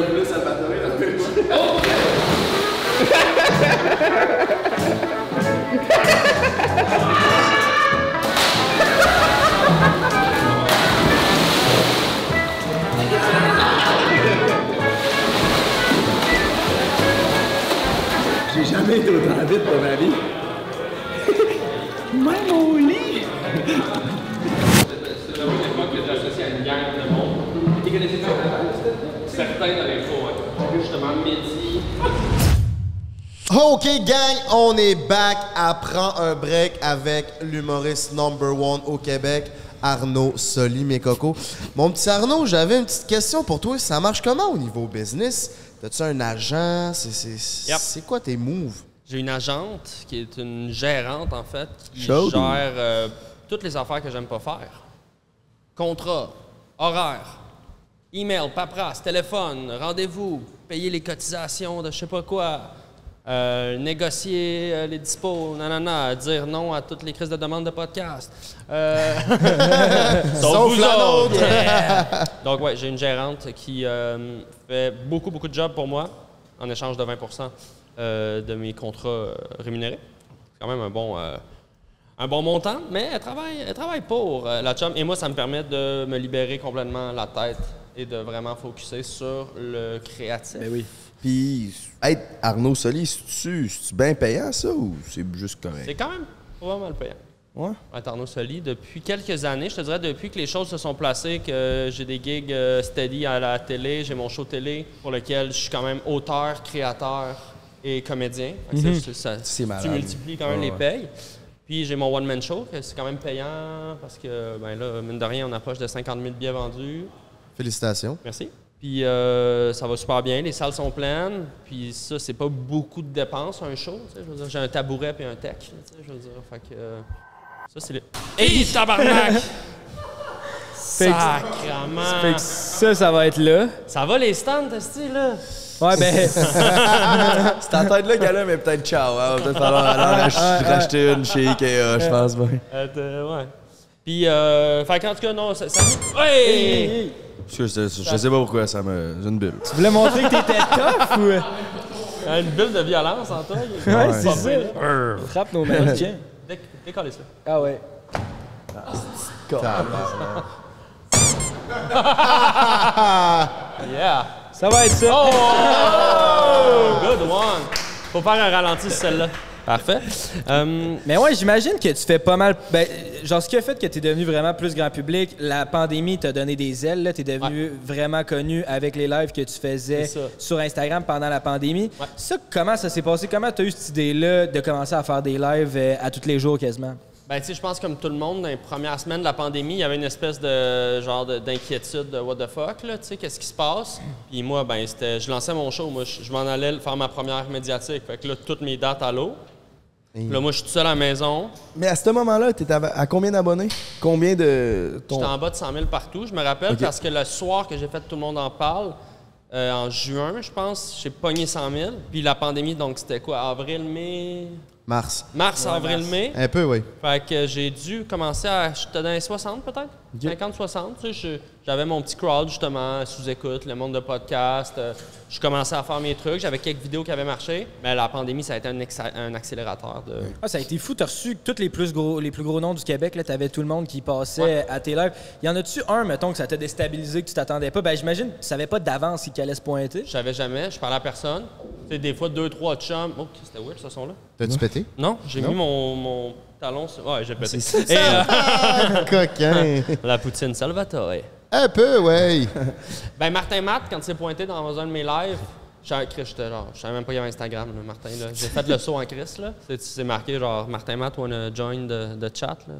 J'ai jamais été autant vite de ma vie. Même au lit. C'est vraiment l'époque que j'associe à une gang de monde. Tu connaissais pas Certains dans les faux, ouais. Justement, Mehdi. OK, gang, on est back à prendre un break avec l'humoriste number one au Québec, Arnaud Soli, mes cocos. Mon petit Arnaud, j'avais une petite question pour toi. Ça marche comment au niveau business? T'as-tu un agent? C'est, Yep. quoi tes moves? J'ai une agente qui est une gérante, en fait, qui gère euh, toutes les affaires que j'aime pas faire. Contrat, horaire, email, paperasse, téléphone, rendez-vous, payer les cotisations de je sais pas quoi, euh, négocier euh, les dispos, nanana, dire non à toutes les crises de demande de podcast. Euh, [LAUGHS] Sauf vous la autres. nôtre. [LAUGHS] Yeah. Donc, ouais, j'ai une gérante qui euh, fait beaucoup, beaucoup de jobs pour moi en échange de 20 euh, de mes contrats euh, rémunérés. C'est quand même un bon, euh, un bon montant, mais elle travaille, elle travaille pour euh, la chum. Et moi, ça me permet de me libérer complètement la tête et de vraiment focuser sur le créatif. Ben oui. Puis, être Arnaud Soli, c'est-tu bien payant, ça, ou c'est juste correct? C'est quand même pas mal payant. Ouais. être Arnaud Soli depuis quelques années. Je te dirais depuis que les choses se sont placées, que j'ai des gigs euh, steady à la télé, j'ai mon show télé pour lequel je suis quand même auteur, créateur et comédien. Ça, ça- C'est malade. Tu multiplies quand même Ouais, les payes. Puis j'ai mon one-man show, que c'est quand même payant parce que, ben là, mine de rien, on approche de 50 000 billets vendus. Félicitations. Merci. Puis euh, ça va super bien, les salles sont pleines. Puis ça, c'est pas beaucoup de dépenses, un show. tu sais, je veux dire, J'ai un tabouret puis un tech. tu sais, Je veux dire, fait que, euh, ça, c'est le. Hey, tabarnak! [LAUGHS] Fait que- Sacrement! Que ça, ça va être là. Ça va les stands, t'es là? Ouais, ben. [LAUGHS] C'est ta tête-là qu'elle a, mais peut-être ciao. Hein, va peut-être falloir aller rach- racheter une chez Ikea, je pense bien. Euh, t'es- ouais. Puis, euh, fait qu'en tout cas, non, ça. ça... Hey! Parce que je, je sais pas pourquoi, ça me. J'ai une bulle. Tu voulais montrer que t'étais tough ou? Euh, Une bulle de violence en toi. il- Ouais, c'est ça. Frappe nos. [LAUGHS] Dé- Décollez ça. Ah ouais. [LAUGHS] Yeah! Ça va être ça. Oh! [LAUGHS] Good one! Faut faire un ralenti sur celle-là. Parfait. Euh, Mais ouais, j'imagine que tu fais pas mal. Ben, genre, ce qui a fait que tu es devenu vraiment plus grand public, la pandémie t'a donné des ailes. Tu es devenu vraiment connu avec les lives que tu faisais sur Instagram pendant la pandémie. Ouais. Ça, comment ça s'est passé? Comment tu as eu cette idée-là de commencer à faire des lives euh, à tous les jours quasiment? Ben, tu je pense comme tout le monde, dans les premières semaines de la pandémie, il y avait une espèce de genre de- d'inquiétude de what the fuck, là, tu sais, qu'est-ce qui se passe? Puis moi, ben, c'était, je lançais mon show, moi, je, je m'en allais faire ma première médiatique. Fait que là, toutes mes dates à l'eau. Là, moi, je suis tout seul à la maison. Mais à ce moment-là, t'étais à, à combien d'abonnés? Combien de. Ton... J'étais en bas de 100 000 partout. Je me rappelle parce que le soir que j'ai fait Tout le monde en parle, euh, en juin, je pense, j'ai pogné 100 000. Puis la pandémie, donc c'était quoi, avril, mai? Mars. Mars, avril, mai. Un peu, oui. Fait que j'ai dû commencer à. J'étais dans les 60 peut-être? 50-60. Tu sais, je- j'avais mon petit crowd justement, sous-écoute, le monde de podcast. euh, je commençais à faire mes trucs. J'avais quelques vidéos qui avaient marché. Mais la pandémie, ça a été un, un accélérateur de. Ah, ça a été fou. Tu as reçu tous les plus gros, les plus gros noms du Québec. Tu avais tout le monde qui passait à tes lives. Y en a-tu un, mettons, que ça t'a déstabilisé, que tu t'attendais pas? Ben, j'imagine que tu savais pas d'avance qui allait se pointer. Je savais jamais, je parlais à personne. Tu sais, des fois, deux, trois chums. Oh, c'était weird ce son-là. T'as-tu pété? Non, j'ai mis mon, mon talon sur. Ouais, j'ai pété. Et euh, Coquin. [LAUGHS] la poutine Salvatore. Un peu, ouais. [LAUGHS] Ben, Martin Matt, quand il s'est pointé dans un de mes lives, j'ai- Chris, j'étais genre, je savais même pas qu'il y avait Instagram, là, Martin. là. J'ai fait le saut en Chris, là. C'est- C'est marqué genre Martin Matt wanna join the, the chat, là.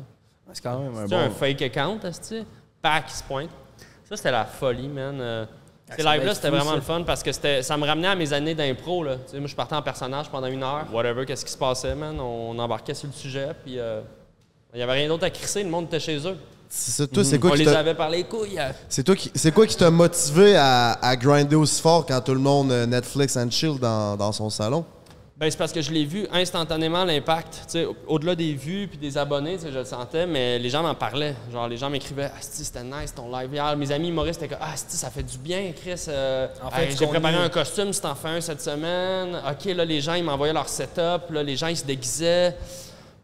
C'est quand même un C'est un fake account, est-ce que Pac, il se pointe. Ça, c'était la folie, man. Euh, Ces lives-là, c'était vraiment ça. le fun parce que ça me ramenait à mes années d'impro. moi, je partais en personnage pendant une heure. Whatever, qu'est-ce qui se passait, man? On embarquait sur le sujet, puis euh, il n'y avait rien d'autre à crisser. Le monde était chez eux. C'est toi, c'est quoi On qui les avait par les couilles. euh. C'est toi qui, c'est quoi qui t'a motivé à, à grinder aussi fort quand tout le monde euh, Netflix and chill dans, dans son salon? Ben, c'est parce que je l'ai vu instantanément, l'impact. Au-delà des vues puis des abonnés, je le sentais, mais les gens m'en parlaient. Genre, les gens m'écrivaient « Asti, c'était nice ton live hier. » Mes amis humoristes étaient comme « Asti, ça fait du bien, Chris. Euh, En fait, hey, J'ai préparé un costume, si t'en fais un cette semaine. OK, là, les gens, ils m'envoyaient leur setup. Là, les gens, ils se déguisaient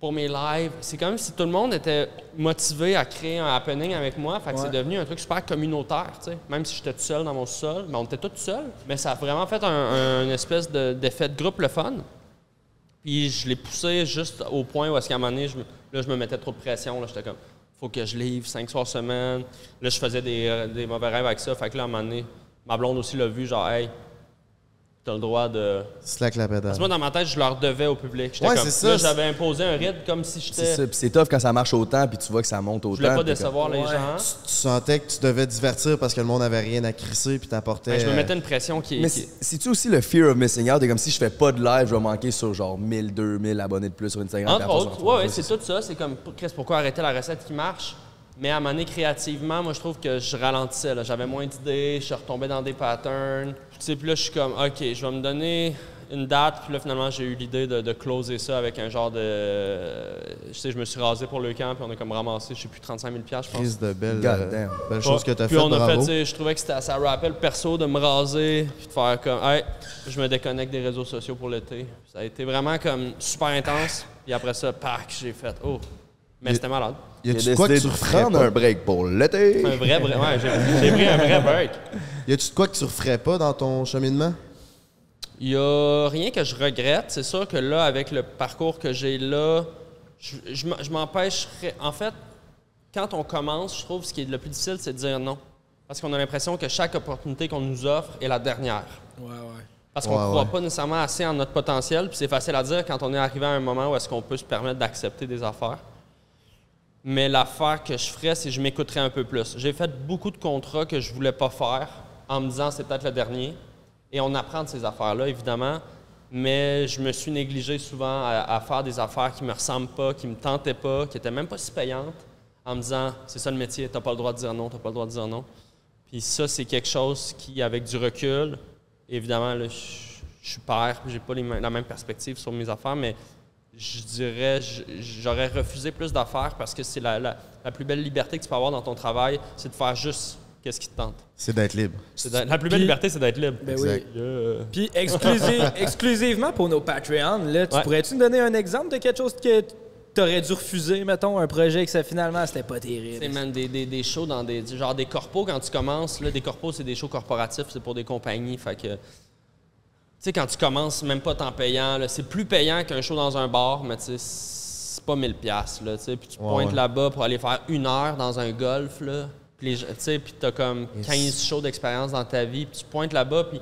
pour mes lives. C'est comme si tout le monde était motivé à créer un happening avec moi. Fait que c'est devenu un truc super communautaire, tu sais. Même si j'étais tout seul dans mon sol, mais on était tous seuls. Mais ça a vraiment fait un, espèce de- d'effet de groupe le fun. Puis je l'ai poussé juste au point où, à un moment donné, je me, là, je me mettais trop de pression. J'étais comme, faut que je livre cinq soirs semaine. Là, je faisais des, euh, des mauvais rêves avec ça. Fait que là, à un moment donné, ma blonde aussi l'a vu, genre, hey, t'as le droit de. Slack la pédale. Parce que moi, dans ma tête, je leur devais au public. J'étais Ouais, comme- c'est ça, Là, c'est- j'avais imposé un rythme comme si C'est j'étais. ça. Puis c'est tough quand ça marche autant, puis tu vois que ça monte autant. Je voulais pas puis t'es décevoir les gens. Tu sentais que tu devais divertir parce que le monde avait rien à crisser puis t'apportais. Ben, je me euh, mettais une pression qui. Mais qui- c'est- c'est-tu aussi le fear of missing out? Et comme si je fais pas de live, je vais manquer sur genre 1000, 2000 abonnés de plus sur Instagram. Entre puis après, autres, ouais, c'est tout ça. C'est comme, Chris, pourquoi arrêter la recette qui marche? Mais à un moment donné, créativement, moi, je trouve que je ralentissais. là. J'avais moins d'idées, je suis retombé dans des patterns. Tu sais, puis là, je suis comme, OK, je vais me donner une date. Puis là, finalement, j'ai eu l'idée de, de closer ça avec un genre de... Je sais, je me suis rasé pour le camp, puis on a comme ramassé, je sais plus, 35 000 piastres, je pense. Crise de belles, God euh, damn. belles choses que t'as Puis faites, on a fait, bravo. tu je trouvais que c'était- ça rappelle perso de me raser, puis de faire comme, hey, je me déconnecte des réseaux sociaux pour l'été. Ça a été vraiment comme super intense. Puis après ça, pack, j'ai fait, oh. Mais c'était malade. Y a-tu de quoi que tu de referais prendre un break pour l'été. Un vrai, ouais, j'ai pris un vrai [LAUGHS] break. Y a-tu de quoi que tu referais pas dans ton cheminement? Il y a rien que je regrette. C'est sûr que là, avec le parcours que j'ai là, je, je m'empêcherais. En fait, quand on commence, je trouve ce qui est le plus difficile, c'est de dire non. Parce qu'on a l'impression que chaque opportunité qu'on nous offre est la dernière. Ouais, ouais. Parce qu'on ne Ouais, croit ouais. pas nécessairement assez en notre potentiel. Puis c'est facile à dire quand on est arrivé à un moment où est-ce qu'on peut se permettre d'accepter des affaires. Mais l'affaire que je ferais, c'est que je m'écouterais un peu plus. J'ai fait beaucoup de contrats que je voulais pas faire en me disant c'est peut-être le dernier. Et on apprend de ces affaires-là, évidemment. Mais je me suis négligé souvent à, faire des affaires qui me ressemblent pas, qui me tentaient pas, qui étaient même pas si payantes, en me disant c'est ça le métier, t'as pas le droit de dire non, t'as pas le droit de dire non. Puis ça, c'est quelque chose qui, avec du recul, évidemment, je suis père, j'ai pas la même perspective sur mes affaires, mais je dirais, j'aurais refusé plus d'affaires parce que c'est la, la- la plus belle liberté que tu peux avoir dans ton travail, c'est de faire juste qu'est-ce qui te tente. C'est d'être libre. C'est la plus belle liberté, c'est d'être libre. Ben oui. Yeah. Puis exclusi- [LAUGHS] exclusivement pour nos Patreons, là, tu Ouais. pourrais-tu nous donner un exemple de quelque chose que t'aurais dû refuser, mettons, un projet que ça finalement c'était pas C'est terrible? man, des, des, des shows dans des. Genre des corpos quand tu commences. Là, des corpos, c'est des shows corporatifs, c'est pour des compagnies. Fait que. Tu sais, quand tu commences, même pas en payant, c'est plus payant qu'un show dans un bar, mais tu sais, c'est pas 1000$. piastres, Là, tu sais, puis tu Ouais, pointes ouais. là-bas pour aller faire une heure dans un golf. Là, puis tu sais, puis t'as comme 15 shows d'expérience dans ta vie, puis tu pointes là-bas, puis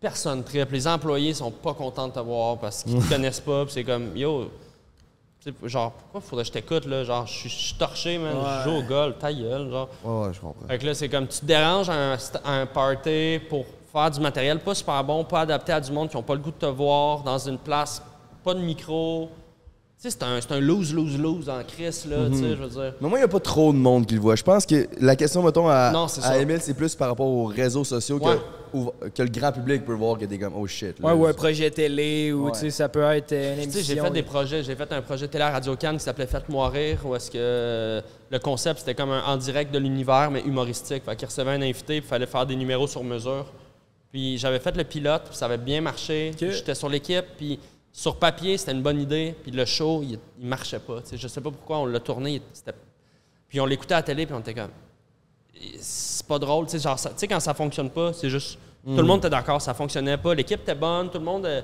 personne triple. Les employés sont pas contents de te voir parce qu'ils te [LAUGHS] connaissent pas, puis c'est comme, yo, tu sais, genre, pourquoi faudrait que je t'écoute, là? Genre, je suis- torché, man, je joue au golf, ta gueule, genre. Ouais, ouais, je comprends. Fait que là, c'est comme, tu te déranges à un, à un party pour faire du matériel pas super bon, pas adapté à du monde qui ont pas le goût de te voir, dans une place, pas de micro. Tu sais, c'est un, c'est un lose-lose-lose en crise, là, tu sais, je veux dire. Mais moi, il n'y a pas trop de monde qui le voit. Je pense que la question, mettons, à, Non, c'est à. Emile, c'est plus par rapport aux réseaux sociaux Ouais. que, que le grand public peut voir que t'es comme, oh shit. là. Ouais, ou un projet télé, ou Ouais. tu sais, ça peut être euh, Tu sais, j'ai fait des projets. J'ai fait un projet télé à Radio Cannes qui s'appelait Faites-moi rire, où est-ce que euh, le concept, c'était comme un en direct de l'univers, mais humoristique. Fait qu'il recevait un invité, il fallait faire des numéros sur mesure. Puis j'avais fait le pilote, puis ça avait bien marché. J'étais sur l'équipe, puis sur papier, c'était une bonne idée. Puis le show, il, il marchait pas. Je sais pas pourquoi on l'a tourné. Puis on l'écoutait à la télé, puis on était comme... C'est pas drôle, tu sais, quand ça fonctionne pas, c'est juste... Tout le monde était d'accord, ça fonctionnait pas. L'équipe était bonne, tout le monde euh,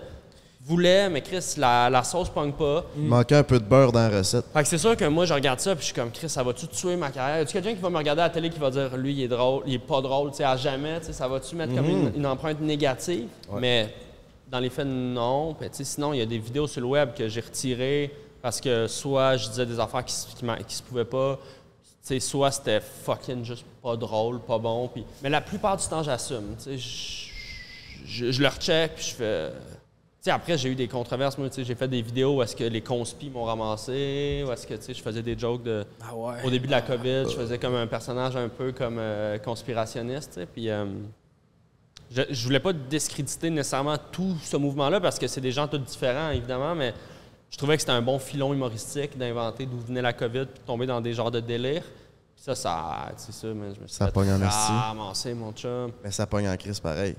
voulait, mais Chris, la, la sauce pogne pas. Il manquait un peu de beurre dans la recette. Fait que c'est sûr que moi, je regarde ça, puis je suis comme, Chris, ça va-tu tuer ma carrière? Y a quelqu'un qui va me regarder à la télé qui va dire, lui, il est drôle, il est pas drôle, tu sais, à jamais, tu sais, ça va-tu mettre comme une, une empreinte négative? Mais dans les faits, non. Puis, tu sais, sinon, il y a des vidéos sur le web que j'ai retirées parce que soit je disais des affaires qui, se- qui, m'a- qui se pouvaient pas, tu sais, soit c'était fucking juste pas drôle, pas bon. Puis... Mais la plupart du temps, j'assume. tu sais, Je, je, je le recheck, puis je fais. Après, j'ai eu des controverses. Moi, tu sais, j'ai fait des vidéos où est-ce que les conspis m'ont ramassé, où est-ce que, tu sais, je faisais des jokes de... Ah ouais. Au début de la COVID, je faisais comme un personnage un peu comme euh, conspirationniste, tu sais, puis... euh, je, je voulais pas discréditer nécessairement tout ce mouvement-là parce que c'est des gens tous différents, évidemment, mais je trouvais que c'était un bon filon humoristique d'inventer d'où venait la COVID puis tomber dans des genres de délire. Puis ça, ça, c'est ça, mais je me suis Ça fait pogne en esti. ramasser, mon chum. Mais ça pogne en crise pareil.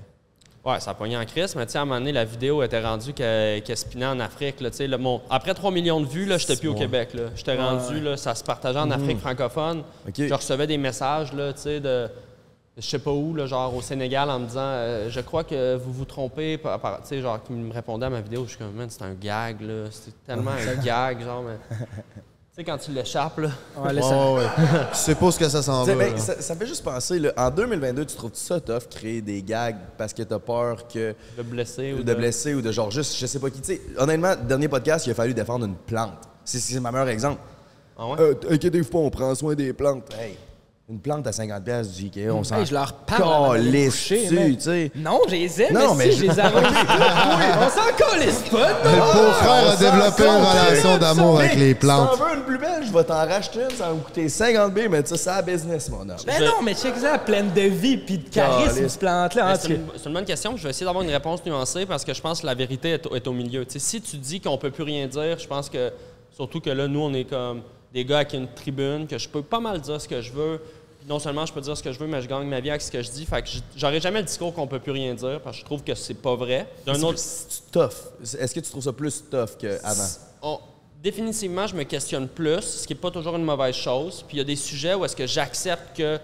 Ouais, ça a pogné en crise, mais tu sais, à un moment donné, la vidéo était rendue qu'elle qu'elle spinait en Afrique. Là, mon- après 3 millions de vues, là, j'étais plus au Québec. J'étais rendu, là, ça se partageait en Afrique francophone. Je recevais des messages, là, tu sais, de... je sais pas où, là, genre au Sénégal, en me disant euh, Je crois que vous vous trompez. Tu sais, genre, qui me répondait à ma vidéo, je suis comme, man, c'est un gag, là. C'est tellement un gag, genre, mais. [LAUGHS] Tu sais, quand tu l'échappes, là. Ouais, là, ça- Oh, ouais. [LAUGHS] tu sais pas ce que ça s'en va. ben, ça, ça me fait juste penser, là, en 2022, tu trouves ça tough créer des gags parce que t'as peur que De blesser ou de blesser ou de genre juste, je sais pas qui. Tu sais, honnêtement, dernier podcast, il a fallu défendre une plante. C'est c'est ma meilleur exemple. Ah ouais? Euh, Inquiétez-vous pas, on prend soin des plantes. Hey, une plante à 50$ piastres du Ikea, on s'en Hey, je leur parle calisse tu sais? Non, je les aime, Non, mais mais si, je- je les arrose. [LAUGHS] Oui, on s'en calisse pas, non? Le beau frère a développé une relation d'amour avec les Si plantes. t'en veux une plus belle, je vais t'en racheter une, ça va me coûter 50 b mais ça, c'est la business, mon homme. Ben non, mais check ça, pleine de vie puis de charisme, cette plante-là. Mais en C'est une, c'est une bonne question. Je vais essayer d'avoir une réponse nuancée parce que je pense que la vérité est, au- est au milieu. Tu si tu dis qu'on peut plus rien dire, je pense que, surtout que là, nous, on est comme des gars avec une tribune, que je peux pas mal dire ce que je veux. Non seulement je peux dire ce que je veux, mais je gagne ma vie avec ce que je dis. Fait que j'aurais jamais le discours qu'on peut plus rien dire parce que je trouve que c'est pas vrai. D'un autre, C'est tough. Est-ce que tu trouves ça plus tough qu'avant? définitivement, je me questionne plus, ce qui n'est pas toujours une mauvaise chose. Puis il y a des sujets où est-ce que j'accepte que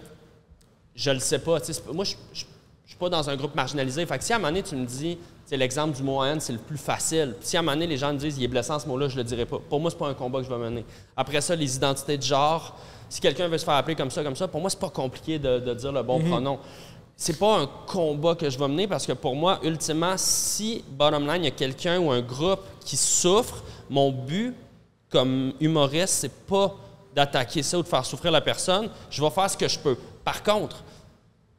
je le sais pas. Moi, je je- je suis pas dans un groupe marginalisé. Fait que si à un moment donné, tu me dis, c'est l'exemple du mot haine, c'est le plus facile. Puis si à un moment donné, les gens me disent, il est blessant ce mot-là, je le dirai pas. Pour moi, c'est pas un combat que je vais mener. Après ça, les identités de genre, si quelqu'un veut se faire appeler comme ça, comme ça, pour moi, c'est pas compliqué de, de dire le bon pronom. C'est pas un combat que je vais mener parce que pour moi, ultimement, si, bottom line, il y a quelqu'un ou un groupe qui souffre, mon but comme humoriste, c'est pas d'attaquer ça ou de faire souffrir la personne. Je vais faire ce que je peux. Par contre,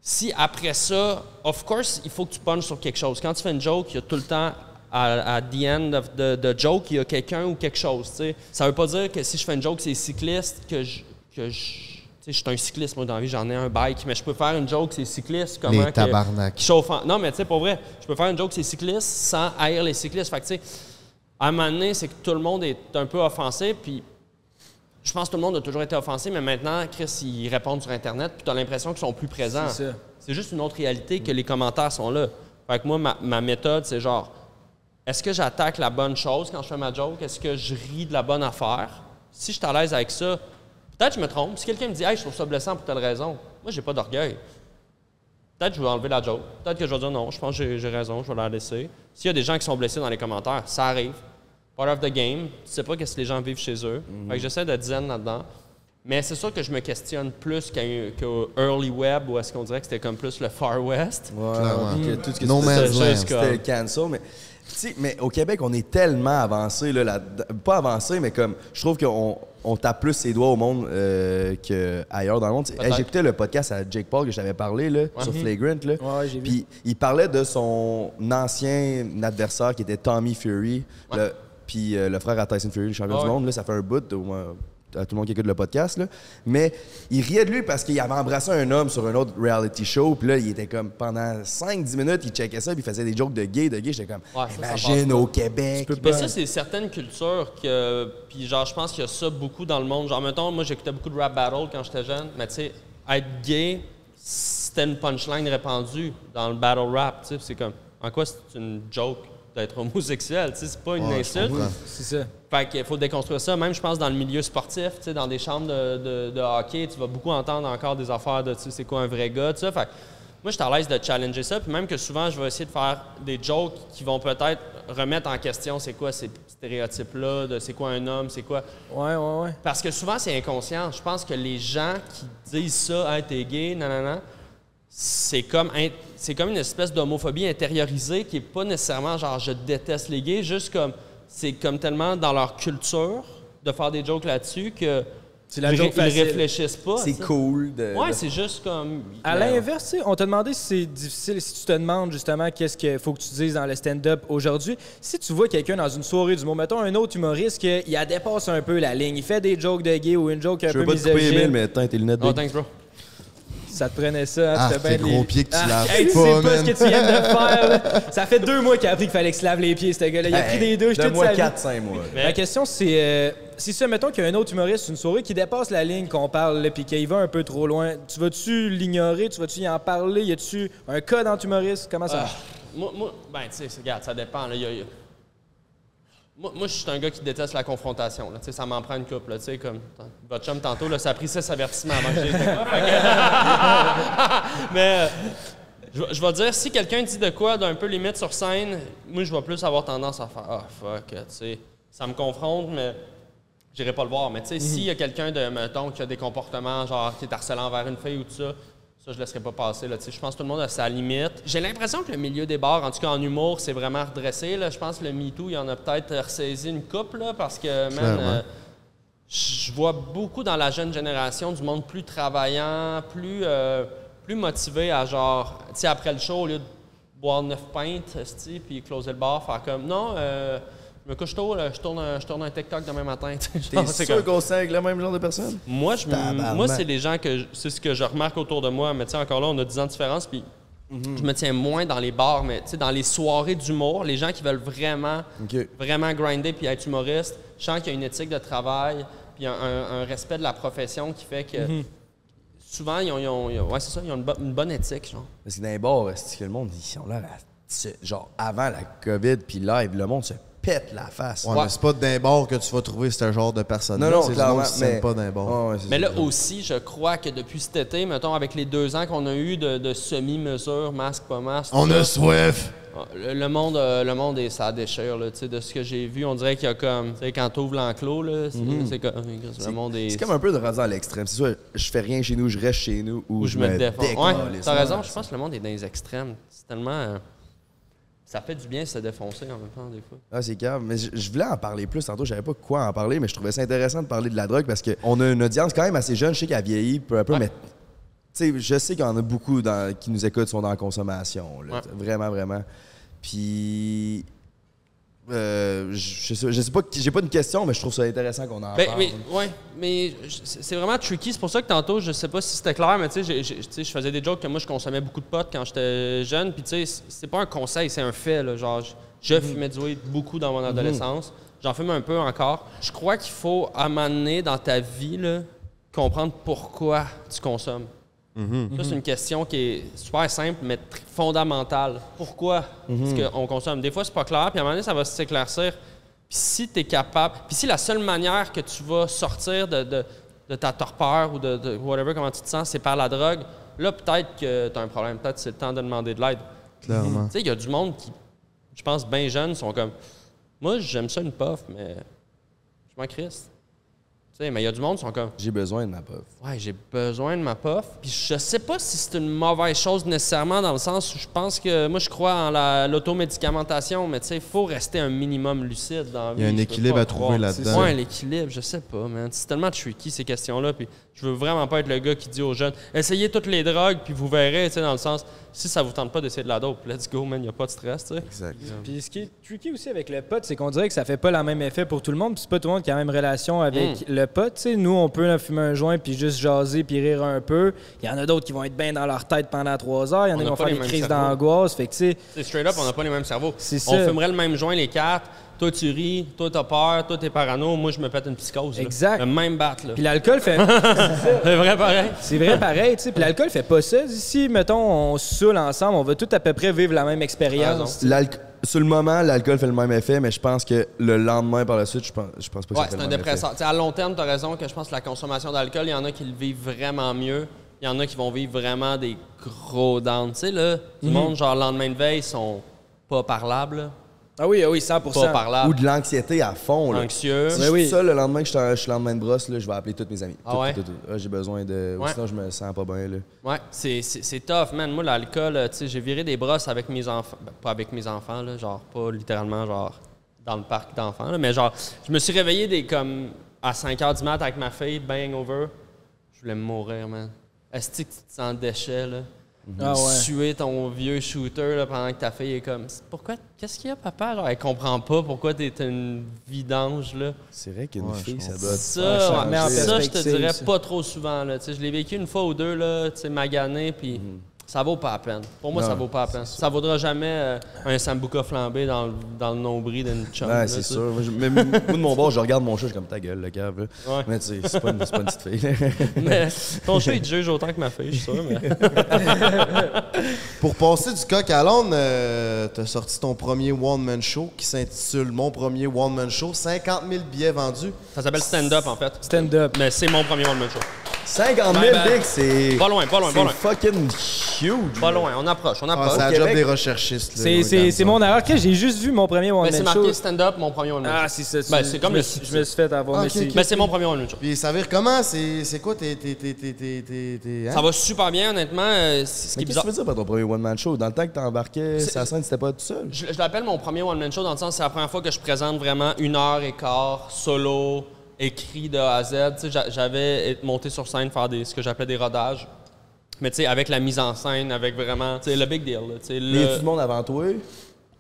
si après ça, of course, il faut que tu punches sur quelque chose. Quand tu fais une joke, il y a tout le temps, à, à the end of the, the joke, il y a quelqu'un ou quelque chose. tu sais. Ça veut pas dire que si je fais une joke, c'est cycliste, que je. Que je je suis un cycliste, moi, dans la vie, j'en ai un bike, mais je peux faire une joke, c'est cycliste, comment Les que- tabarnak. qui chauffe en- Non, mais tu sais, pour vrai, je peux faire une joke, c'est cycliste, sans haïr les cyclistes. Fait que, tu sais, à un moment donné, c'est que tout le monde est un peu offensé, puis je pense que tout le monde a toujours été offensé, mais maintenant, Chris, ils répondent sur Internet, puis tu as l'impression qu'ils sont plus présents. C'est ça. C'est juste une autre réalité que les commentaires sont là. Fait que moi, ma, ma méthode, c'est genre, est-ce que j'attaque la bonne chose quand je fais ma joke? Est-ce que je ris de la bonne affaire? Si je suis à l'aise avec ça, peut-être que je me trompe. Si quelqu'un me dit, hey, je trouve ça blessant pour telle raison, moi, j'ai pas d'orgueil. Peut-être que je vais enlever la joke. Peut-être que je vais dire non, je pense que j'ai- raison, je vais la laisser. S'il y a des gens qui sont blessés dans les commentaires, ça arrive. Part of the game. Tu sais pas qu'est-ce que les gens vivent chez eux. Fait que j'essaie d'être zen là-dedans. Mais c'est sûr que je me questionne plus qu'à- qu'au early web où est-ce qu'on dirait que c'était comme plus le Far West. Ouais, Clairement. que tout ce que No tu man's disais, land. C'était le cancel, mais... tu sais, mais au Québec, on est tellement avancé, là, là- pas avancé, mais comme, je trouve qu'on on tape plus ses doigts au monde euh, qu'ailleurs dans le monde. Hey. J'écoutais le podcast à Jake Paul que je t'avais parlé, là, sur Flagrant, là. Ouais, j'ai vu. Puis il parlait de son ancien adversaire qui était Tommy Fury, le- puis euh, le frère à Tyson Fury, le champion Ouais. du monde. Là, ça fait un bout, au moins, à tout le monde qui écoute le podcast. Là. Mais il riait de lui parce qu'il avait embrassé un homme sur un autre reality show. Puis là, il était comme pendant 5-10 minutes, il checkait ça, puis il faisait des jokes de gay, de gay. J'étais comme, Ouais, ça, ça imagine au Québec. Mais ça, c'est certaines cultures que. Puis, genre, je pense qu'il y a ça beaucoup dans le monde. Genre, mettons, moi, j'écoutais beaucoup de rap battle quand j'étais jeune, mais tu sais, être gay, c'était une punchline répandue dans le battle rap. Tu sais, c'est comme. En quoi c'est une joke? D'être homosexuel? Tu sais, c'est pas une Ouais, je insulte. C'est ça. Fait qu'il faut déconstruire ça. Même, je pense, dans le milieu sportif, tu sais, dans des chambres de, de- de hockey, tu vas beaucoup entendre encore des affaires de, tu sais, c'est quoi un vrai gars, tout ça. Fait que moi, je suis à l'aise de challenger ça. Puis même que souvent, je vais essayer de faire des jokes qui vont peut-être remettre en question c'est quoi ces stéréotypes-là, de c'est quoi un homme, c'est quoi... Ouais, ouais, ouais. Parce que souvent, c'est inconscient. Je pense que les gens qui disent ça, hey, t'es gay, nanana, c'est comme, c'est comme une espèce d'homophobie intériorisée qui est pas nécessairement genre je déteste les gays, juste comme c'est comme tellement dans leur culture de faire des jokes là-dessus que C'est la ils, joke ils réfléchissent pas. C'est cool. De, Ouais, de- c'est juste comme. À Mais- l'inverse, on t'a demandé si c'est difficile, si tu te demandes justement qu'est-ce qu'il faut que tu dises dans le stand-up aujourd'hui. Si tu vois quelqu'un dans une soirée du mot, mettons un autre humoriste qui il a dépasse un peu la ligne, il fait des jokes de gay ou une joke un Je peu veux pas te couper, misogyne, mais attends, tes lunettes Oh, de thanks, bro. Ça te prenait ça. hein, Ah, tes bien gros les- pieds que tu Ah, laves hey, tu pas, sais pas man. ce que tu viens de faire. là. [LAUGHS] Ça fait deux mois qu'il a appris qu'il fallait qu'il se lave les pieds, ce gars-là. Il a pris des douches toute Donne-moi sa vie. 4-5 mois. La question, c'est euh, si ça, mettons qu'il y a un autre humoriste, une soirée qui dépasse la ligne qu'on parle, puis qu'il va un peu trop loin, tu vas-tu l'ignorer, tu vas-tu y en parler, y a-tu un cas dans humoriste, comment ça Ah, marche? moi, moi, ben, tu sais, regarde, ça dépend. là. Y a- y a- Moi, moi, je suis un gars qui déteste la confrontation. Là. Ça m'en prend une couple. Là. Comme votre chum tantôt, là, ça a pris six avertissements avant que j'ai [LAUGHS] Mais euh, je, vais- dire, si quelqu'un dit de quoi d'un peu limite sur scène, moi, je vais plus avoir tendance à faire Ah, fuck, tu sais. Ça me confronte, mais j'irai pas le voir. Mais tu sais, s'il y a quelqu'un de, mettons, qui a des comportements, genre, qui est harcelant envers une fille ou tout ça, ça, je laisserai pas passer. Là, je pense que tout le monde a sa limite. J'ai l'impression que le milieu des bars, en tout cas en humour, c'est vraiment redressé. Là. Je pense que le MeToo, il y en a peut-être ressaisi une coupe, là, parce que, man, euh, je vois beaucoup dans la jeune génération du monde plus travaillant, plus, euh, plus motivé à genre, tu sais, après le show, au lieu de boire neuf pintes, puis closer le bar, faire comme, non, euh, je me couche tôt, là, je, tourne un, je tourne un TikTok demain matin. [LAUGHS] T'es c'est sûr qu'on sent avec le même genre de personne? moi, je, moi c'est les gens que c'est ce que je remarque autour de moi. Mais tu sais, encore là, on a 10 ans de différence, puis Mhm. je me tiens moins dans les bars, mais tu sais, dans les soirées d'humour, les gens qui veulent vraiment, vraiment grinder puis être humoriste, je sens qu'il y a une éthique de travail, puis un, un- un respect de la profession qui fait que Mhm. souvent, ils ont, ils ont- ils ont- ouais, c'est ça, ils ont une, bo- une bonne éthique, genre. Parce que dans les bars, c'est que le monde, ils ont l'air à. se- Genre, avant la COVID puis live, le monde se pète la face. Ouais, mais c'est pas d'un bord que tu vas trouver ce genre de personne Non, non, c'est clairement. mais... pas d'un bord. Ouais, Mais ça. là aussi, je crois que depuis cet été, mettons, avec les deux ans qu'on a eu de, de semi-mesure, masque, pas masque, On a ça, soif! Le, le monde, euh, le monde est, ça déchire. Là, tu sais, de ce que j'ai vu, on dirait qu'il y a comme. tu sais, Quand tu ouvres l'enclos, là, c'est comme. Le monde est. Mhm. C'est comme un peu de rendu à l'extrême. C'est soit je fais rien chez nous, je reste chez nous, ou, où je me défends. Ouais, t'as ça. raison. Je pense que le monde est dans les extrêmes. C'est tellement. Ça fait du bien de se défoncer en même temps, des fois. Ah, c'est grave. Mais je, je voulais en parler plus tantôt. Je savais pas quoi en parler, mais je trouvais ça intéressant de parler de la drogue parce qu'on a une audience quand même assez jeune. Je sais qu'elle vieillit peu à peu, Ouais. mais tu sais, je sais qu'il y en a beaucoup dans- qui nous écoutent, sont dans la consommation. là. Ouais. Vraiment, vraiment. Puis. Euh, je, sais, je sais pas, j'ai pas une question, mais je trouve ça intéressant qu'on en Ben, parle. mais, ouais, mais c'est vraiment tricky. C'est pour ça que tantôt, je sais pas si c'était clair, mais tu sais, je faisais des jokes que moi, je consommais beaucoup de potes quand j'étais jeune. Puis tu sais, c'est pas un conseil, c'est un fait. Là, genre, je, je Mhm. fumais du weed beaucoup dans mon adolescence. J'en fume un peu encore. Je crois qu'il faut, à un moment donné, dans ta vie, là, comprendre pourquoi tu consommes. Ça, c'est une question qui est super simple, mais fondamentale. Pourquoi? Est-ce qu'on consomme? Des fois, c'est pas clair, puis à un moment donné, ça va s'éclaircir. Puis si tu es capable, puis si la seule manière que tu vas sortir de, de- de ta torpeur ou de, de whatever, comment tu te sens, c'est par la drogue, là, peut-être que tu as un problème. Peut-être que c'est le temps de demander de l'aide. Clairement. Tu sais, il y a du monde qui, je pense, bien jeunes, sont comme Moi, j'aime ça une puff, mais je m'en crisse. Tu sais, mais il y a du monde qui sont comme J'ai besoin de ma puff. Ouais, j'ai besoin de ma puff. Puis je sais pas si c'est une mauvaise chose nécessairement dans le sens où je pense que moi je crois en la- l'automédicamentation, mais tu sais, il faut rester un minimum lucide dans la Il y a vie, un équilibre à trouver là-dedans. Ouais, l'équilibre, je sais pas, man. C'est tellement tricky ces questions-là. Puis je veux vraiment pas être le gars qui dit aux jeunes essayez toutes les drogues, puis vous verrez, tu sais, dans le sens si ça vous tente pas d'essayer de la dope, let's go, man, y a pas de stress, tu sais. Exact. Puis ce qui est tricky aussi avec le pot, c'est qu'on dirait que ça fait pas le même effet pour tout le monde. Puis c'est pas tout le monde qui a la même relation avec le pot. Tu sais, nous, on peut là, fumer un joint puis juste jaser puis rire un peu. Il y en a d'autres qui vont être bien dans leur tête pendant trois heures. Il y en a qui vont pas faire des crises d'angoisse. Fait que tu sais, C'est straight up, on n'a pas les mêmes cerveaux. On ça. fumerait le même joint, les quatre. Toi, tu ris, toi, t'as peur, toi, t'es parano, moi, je me pète une psychose. là. Exact. Le même bat, là. puis l'alcool fait. [LAUGHS] C'est vrai, pareil. C'est vrai pareil, tu sais. Puis l'alcool fait pas ça. Si, mettons, on se saoule ensemble, on va tout à peu près vivre la même expérience. Sur le moment, l'alcool fait le même effet, mais je pense que le lendemain, par la suite, je pense, je pense pas que Ouais, ça fait c'est un le dépresseur. À long terme, tu as raison que je pense que la consommation d'alcool, il y en a qui le vivent vraiment mieux. Il y en a qui vont vivre vraiment des gros downs. Tu sais, là, du Mhm. monde, genre, le lendemain de veille, sont pas parlables. là. Ah oui, ah oui, 100 Pas effet. Ou parlables. de l'anxiété à fond. Là. Anxieux. Si Ouais, je oui. seul le lendemain que je suis suis lendemain de brosse, là, je vais appeler tous mes amis. Ah Tout, ouais? tout, tout, tout. Ah, J'ai besoin de. ou Ouais. Sinon, je me sens pas bien. Là. Ouais, c'est, c'est, c'est tough, man. Moi, l'alcool, euh, tu sais, j'ai viré des brosses avec mes enfants. Ben, pas avec mes enfants, là, genre, pas littéralement, genre, dans le parc d'enfants, là, mais genre, je me suis réveillé des, comme, à 5 h du mat avec ma fille, bang over. Je voulais mourir, man. Est-ce que tu te sens déchet, là? Ah ouais. Suer ton vieux shooter là, pendant que ta fille est comme pourquoi qu'est-ce qu'il y a papa genre elle comprend pas pourquoi t'es une vidange là C'est vrai qu'une Ouais, fille, ça doit. ça, Ouais, ça ça, je te dirais pas trop souvent. Là. Tu sais, Je l'ai vécu une fois ou deux, là, tu sais, magané, puis Ça vaut pas la peine. Pour moi, Non, ça vaut pas la peine. Ça vaudra jamais euh, un sambuca flambé dans, le- dans le nombril d'une chum. Ouais, c'est sûr. Moi, je- mais moi, de mon bord, je regarde mon chat, je suis comme ta gueule, le là. Ouais. Mais tu sais, c'est pas, une- c'est pas une petite fille. [LAUGHS] Mais ton chat, il te juge autant que ma fille, je suis sûr. Mais... [LAUGHS] Pour passer du coq à l'âne, euh, t'as sorti ton premier one-man show qui s'intitule Mon premier one-man show. 50 000 billets vendus. Ça s'appelle stand-up, en fait. Stand-up. Mais c'est mon premier one-man show. 50 000, Ben, ben, c'est. Pas loin, pas loin, pas C'est loin. fucking huge. Pas loin, on approche, on Ah, approche. c'est la job des recherchistes. C'est- C'est c'est mon erreur. J'ai juste vu mon premier one-man c'est show. marqué stand-up, mon premier one-man Ah, show. c'est ça. Ben, c'est comme je me le suis- site. Je me suis fait avoir. Ah, mais ok, c'est- ok. Mais c'est mon premier one-man show. Puis ça vire comment? C'est c'est quoi tes... tes, tes, tes, tes, tes, tes- hein? Ça va super bien, honnêtement. euh, c'est- Ce qui qu'est-ce que bizarre. tu veux dire par ton premier one-man show? Dans le temps que t'embarquais C'est- sur la scène, c'était pas tout seul? Je, je l'appelle mon premier one-man show dans le sens que c'est la première fois que je présente vraiment une heure et quart, solo, écrit de A à Z. Tu sais, j'a- J'avais été monté sur scène faire des, ce que j'appelais des rodages. Mais tu sais, avec la mise en scène, avec vraiment, tu sais, le big deal. là, tu sais, Mais y le- a tout le monde avant toi?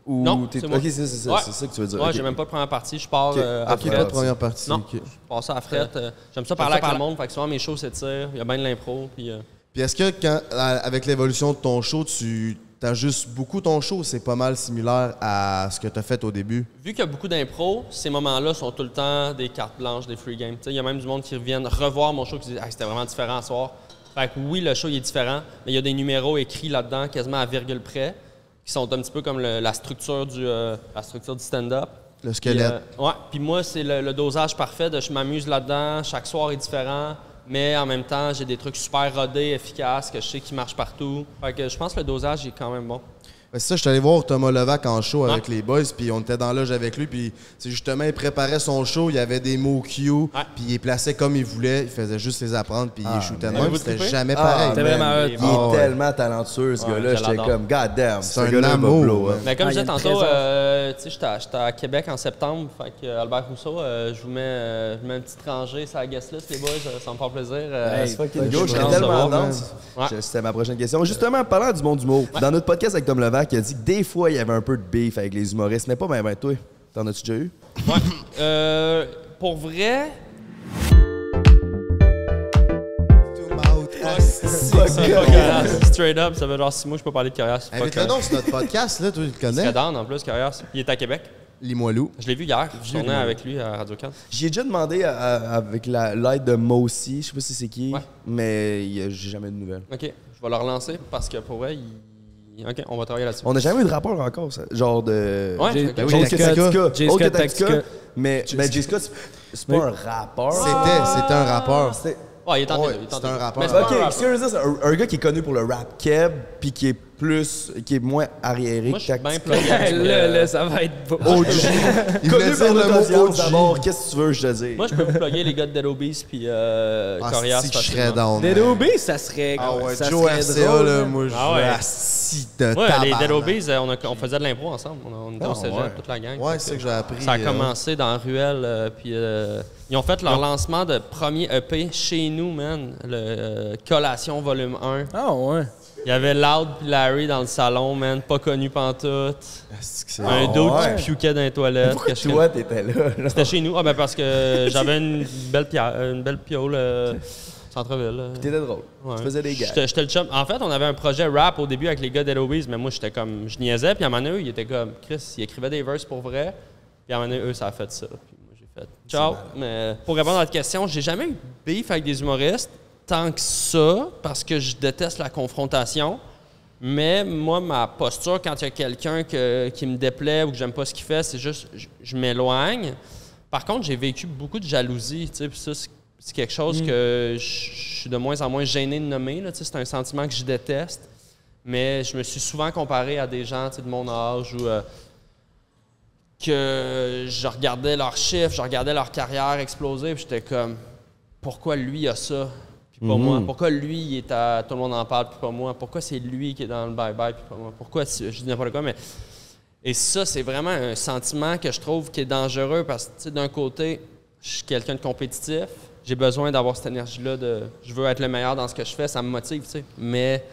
Ou Non, c'est moi. Ok, c'est c'est ça, Ouais. c'est ça que tu veux dire. Ouais, ok. j'ai même pas de première partie. Je pars Ok. euh, à Ok, Pas de première partie. Non, je pars ça à Fret. euh, J'aime ça parler avec le monde. Fait que souvent, mes shows s'étirent. Il y a bien de l'impro. Puis, euh, Puis est-ce que quand, à- avec l'évolution de ton show, tu ajustes beaucoup ton show? C'est pas mal similaire à ce que tu as fait au début? vu qu'il y a beaucoup d'impro, ces moments-là sont tout le temps des cartes blanches, des free games. Tu Il y a même du monde qui reviennent revoir mon show qui dit Ah, c'était vraiment différent ce soir. Fait que oui, le show il est différent, mais il y a des numéros écrits là-dedans, quasiment à virgule près, qui sont un petit peu comme le- la structure du, euh, la structure du stand-up. Le Puis, squelette. euh, ouais. Puis moi, c'est le, le dosage parfait de je m'amuse là-dedans, chaque soir est différent, mais en même temps, j'ai des trucs super rodés, efficaces, que je sais qui marchent partout. Fait que je pense que le dosage est quand même bon. Ben, c'est ça, je suis allé voir Thomas Levac en show avec Ouais. les boys, puis on était dans la loge avec lui, puis c'est justement, il préparait son show, il y avait des mots Q, puis il les plaçait comme il voulait, il faisait juste les apprendre, puis il les shootait de même, c'était jamais Ah, pareil. Vraiment. Il est Ah, ouais. tellement talentueux, ce Ouais, gars-là. J'étais comme, God damn, C'est ce un amour, hein. Mais comme Ah, je disais tantôt, euh, tu sais, j'étais à- Québec en septembre, fait que euh, Albert Rousseau, euh, je vous mets, euh, je mets une petite rangée sur la guest list, les boys, ça me fait plaisir. C'était ma prochaine question. Justement, parlant du monde d'humour, dans notre podcast avec Tom Levac, il a dit que des fois, il y avait un peu de beef avec les humoristes, mais pas même avec toi. T'en as-tu déjà eu? ouais. Euh, pour vrai, straight up, ça fait genre six mois je peux parler de Corias. Invite-le donc sur notre podcast, là, toi, tu le connais. C'est down en plus, Corias. Il est à Québec. Limoilou. Je l'ai vu hier. Je tournais avec lui à Radio 4. J'y ai déjà demandé à- à- avec la- l'aide de Mossy, je sais pas si c'est qui, Ouais. mais j'ai jamais de nouvelles. OK, je vais le relancer parce que pour vrai, il... OK, on va travailler là-dessus. On n'a jamais eu de rapport encore, ça. genre de. Ouais, J'ai- ok. Ben oui. Tactica. J. Scott Tactica. Mais ben, J. Scott, c'est- pas un rappeur. C'était, c'était un rappeur. C'était- Ouais, il est train un rappeur. Mais Ok, un, un gars qui est connu pour le rap keb, puis qui est plus, qui est moins arriéré Moi, que plugué avec, Là, euh, là, ça va être beau. [LAUGHS] Il voulait Connu dire par le mot OG. d'abord, qu'est-ce que tu veux je te dise? Moi, je peux vous plugger les gars de Dead Obese puis euh, Ah, Corias. que je serais down. Dead man. OB, ça serait. Ah ouais, ça Joe serait RCA, drôle, là, hein. moi, je Ah ouais. assis de Ouais, les. Dead Obese, on, a- on faisait de l'impro ensemble. On, on était au Ah, cégep, ouais. toute la gang. Ouais, c'est ça que j'ai appris. Ça a euh, commencé dans Ruelle, euh, puis euh, ils ont fait leur lancement de premier EP chez nous, man. Le euh, Collation Volume 1. Ah ouais. Il y avait Loud puis Larry dans le salon, man, pas connu pantoute. Un ouais. qui piouquait dans les toilettes. Pourquoi que toi, t'étais là? C'était chez nous. Ah, ben parce que [LAUGHS] j'avais une belle, une belle piole euh, centre-ville. là. T'étais drôle. Ouais. Tu faisais des gars. J'étais le chum. En fait, on avait un projet rap au début avec les gars d'Eloise, mais moi, j'étais comme. Je niaisais, puis à un moment donné, eux, ils étaient comme. Chris, ils écrivaient des verses pour vrai, puis à un moment donné, eux, ça a fait ça. Puis moi, j'ai fait. Ciao. Mais pour répondre à votre question, j'ai jamais eu beef avec des humoristes tant que ça, parce que je déteste la confrontation. Mais moi, ma posture, quand il y a quelqu'un que- qui me déplaît ou que j'aime pas ce qu'il fait, c'est juste, je, je m'éloigne. Par contre, j'ai vécu beaucoup de jalousie, ça, c'est- quelque chose que je suis de moins en moins gêné de nommer, c'est un sentiment que je déteste. Mais je me suis souvent comparé à des gens de mon âge ou euh, que je regardais leurs chiffres, je regardais leur carrière exploser, puis j'étais comme, pourquoi lui a ça, puis pas moi? Pourquoi lui, il est à tout le monde en parle, puis pas moi? Pourquoi c'est lui qui est dans le bye-bye, puis pas moi? Pourquoi, je dis n'importe quoi, mais... Et ça, c'est vraiment un sentiment que je trouve qui est dangereux parce que, tu sais, d'un côté, je suis quelqu'un de compétitif. J'ai besoin d'avoir cette énergie-là de je veux être le meilleur dans ce que je fais, ça me motive, tu sais. Mais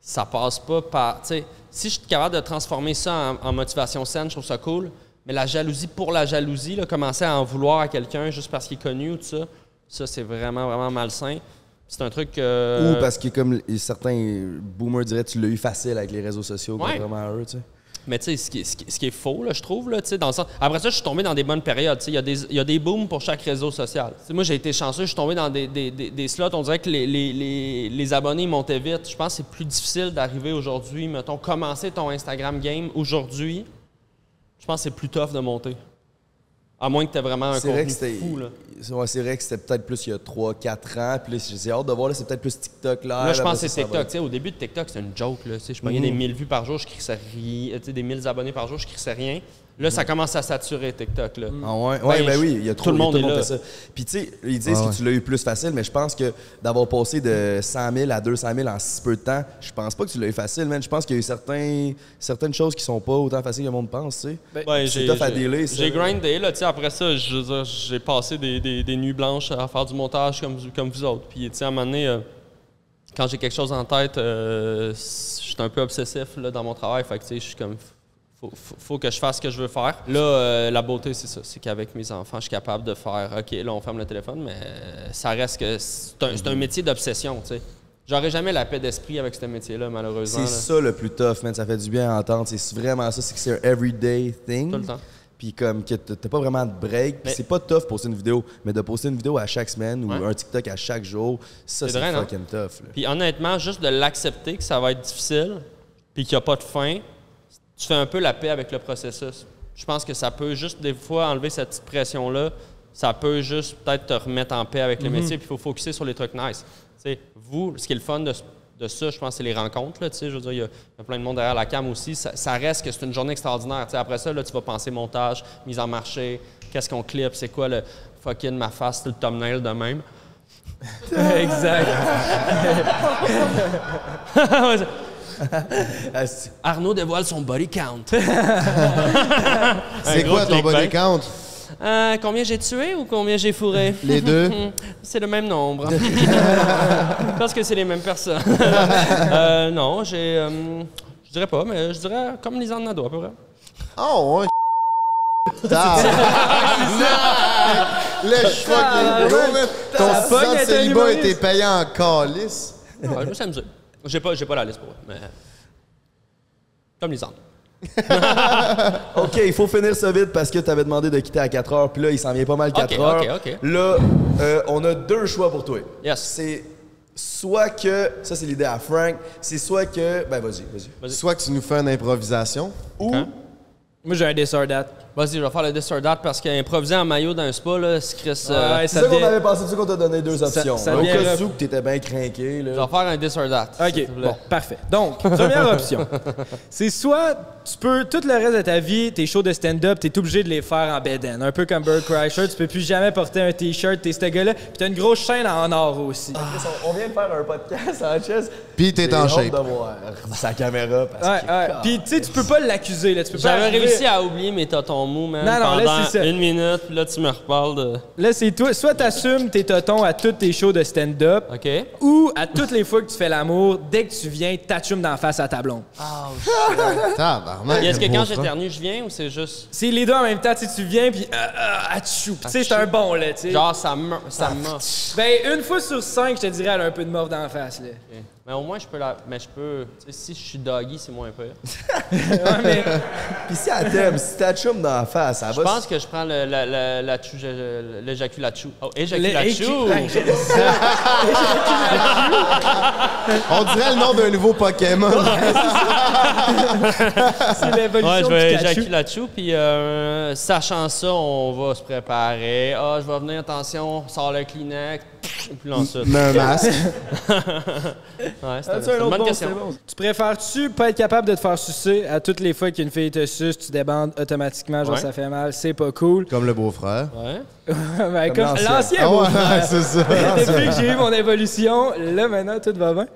ça passe pas par. Tu sais, si je suis capable de transformer ça en, en motivation saine, je trouve ça cool. Mais la jalousie pour la jalousie, là, commencer à en vouloir à quelqu'un juste parce qu'il est connu ou tout ça, ça, c'est vraiment, vraiment malsain. C'est un truc. euh, Ou parce que, comme certains boomers diraient, tu l'as eu facile avec les réseaux sociaux, Ouais. contrairement à eux, tu sais. Mais tu sais, ce qui, ce qui- ce qui est faux, là, je trouve, là, tu sais, dans le sens... Après ça, je suis tombé dans des bonnes périodes. tu sais. Il y, a des- y a des booms pour chaque réseau social. Moi, j'ai été chanceux, je suis tombé dans des, des- des- des slots. On dirait que les, les- les- les abonnés montaient vite. Je pense que c'est plus difficile d'arriver aujourd'hui. Mettons, commencer ton Instagram game aujourd'hui, je pense que c'est plus tough de monter. À moins que tu aies vraiment un contenu fou. Là. c'est- ouais, c'est vrai que c'était peut-être plus il y a 3-4 ans. Puis j'ai hâte de voir, là, c'est peut-être plus TikTok là. Là, je pense que c'est TikTok. Tu sais, au début de TikTok, c'était une joke. Là, je payais des 1000 vues par jour, je crissais rien. Tu sais, des 1000 abonnés par jour, je crissais rien. Là, ça commence à saturer TikTok. Là. Ah ouais, Ben, ouais ben je- oui, il y a trop, tout le monde y a est là. fait ça. Puis tu sais, ils disent Ah que tu l'as eu plus facile, mais je pense que d'avoir passé de 100 000 à 200 000 en si peu de temps, je pense pas que tu l'as eu facile, man. Je pense qu'il y a eu certains, certaines choses qui sont pas autant faciles que le monde pense, tu sais. Ouais, c'est tough à ça. J'ai grindé, là, tu sais, après ça, j'ai passé des, des- des nuits blanches à faire du montage comme, comme vous autres. Puis, tu sais, à un moment donné, euh, quand j'ai quelque chose en tête, euh, je suis un peu obsessif là, dans mon travail. Fait que, tu sais, je suis comme, faut, faut, faut que je fasse ce que je veux faire. Là, euh, la beauté, c'est ça. C'est qu'avec mes enfants, je suis capable de faire, OK, là, on ferme le téléphone, mais euh, ça reste que c'est un, un métier d'obsession, tu sais. J'aurais jamais la paix d'esprit avec ce métier-là, malheureusement. C'est ça le plus tough, man. Ça fait du bien à entendre. C'est vraiment ça, c'est que c'est un everyday thing. Tout le temps. Puis comme que t'as pas vraiment de break. C'est pas tough poster une vidéo, mais de poster une vidéo à chaque semaine ou Ouais. un TikTok à chaque jour, ça C'est fucking tough. Puis honnêtement, juste de l'accepter que ça va être difficile, puis qu'il n'y a pas de fin, tu fais un peu la paix avec le processus. Je pense que ça peut juste des fois enlever cette petite pression-là. Ça peut juste peut-être te remettre en paix avec le métier, puis il faut focuser sur les trucs nice. Tu sais, vous, ce qui est le fun de, de ça, je pense, c'est les rencontres. Là, je veux dire, il y, a- il y a plein de monde derrière la cam aussi. Ça, ça reste que c'est une journée extraordinaire. Tu sais, après ça, là, tu vas penser montage, mise en marché, qu'est-ce qu'on clip, c'est quoi le fucking ma face, le thumbnail de même. [LAUGHS] exact. [LAUGHS] [LAUGHS] [LAUGHS] Ah, Arnaud dévoile son body count. [LAUGHS] C'est gros quoi ton body count? Euh, combien j'ai tué ou combien j'ai fourré? Les [LAUGHS] deux? c'est le même nombre. Je pense que c'est les mêmes personnes. Euh, non, j'ai. euh, je dirais pas, mais je dirais comme Lisanne Nadeau, à peu près. Oh, ouais. Le man. Ton Ça 6 pogne ans de être un célibat était payé en calice. Ouais, je me suis amusé. J'ai pas, j'ai pas la liste pour eux, mais. Comme Lisanne. [LAUGHS] OK, il faut finir ça vite parce que tu avais demandé de quitter à 4 heures, puis là, il s'en vient pas mal 4 Ok, heures. ok, ok. Là, euh, on a deux choix pour toi. Yes. C'est soit que, ça c'est l'idée à Frank, c'est soit que, ben vas-y, vas-y. Soit que tu nous fais une improvisation. Ou, Hein? Moi, j'ai un or that. Vas-y, je vais faire le or that parce qu'improviser en maillot dans un spa, là, c'est Chris. euh, Ouais, c'est ça ça qu'on avait pensé, tu sais qu'on t'a donné deux options. ça Au devient cas où que t'étais bien craqué, Je là. vais faire un that. s'il OK, te plaît. bon, parfait. Donc, première option. C'est soit tu peux, tout le reste de ta vie, tes shows de stand-up, t'es obligé de les faire en beden. Un peu comme Bird Crusher, tu peux plus jamais porter un T-shirt, t'es ce gars-là. Puis t'as une grosse chaîne en or aussi. On vient de faire un podcast en chess. Puis t'es en shape. de voir sa caméra parce Ouais, ouais. Puis tu sais, tu peux pas l'accuser, là. Tu peux pas J'avais réussi à oublier mes man, Non, non, là, pendant c'est ça. une minute, puis là, tu me reparles de... Là, c'est toi. Soit t'assumes tes totons à tous tes shows de stand-up, OK? ou à toutes les fois que tu fais l'amour, dès que tu viens, t'assumes d'en face à ta blonde. [LAUGHS] Tabarnak. Puis est-ce que quand j'éternue, je viens ou c'est juste... C'est les deux en même temps, tu sais, tu viens, puis euh, euh, atchou. Tu sais, c'est un bon, là, tu sais. Genre, ça me... Ça me... Ben, une fois sur cinq, je te dirais, elle a un peu de morve d'en face, là. Mais au moins, je peux la... Mais je peux... Tu sais, si je suis doggy, c'est moins pire. [LAUGHS] Ouais, mais Puis si elle t'aime, si t'as chum dans la face, ça Je va... pense que je prends le, la, la, la chou- je- l'éjaculachou. Oh, éjaculachou! [LAUGHS] On dirait le nom d'un nouveau Pokémon. [LAUGHS] C'est l'évolution Ouais, je vais éjaculachou, puis euh, sachant ça, on va se préparer. Ah, je vais venir, attention, sors le Kleenex. Puis. Mets un masque. [LAUGHS] Ouais, c'est Ah, une, bonne question. Tu préfères-tu pas être capable de te faire sucer à toutes les fois qu'une fille te suce, tu débandes automatiquement, genre Ouais. ça fait mal, c'est pas cool. Comme le beau-frère. Ouais. [LAUGHS] Ben, comme l'ancien. l'ancien Ah beau ouais, frère. [LAUGHS] c'est ça. Depuis que j'ai eu mon évolution, là maintenant tout va bien.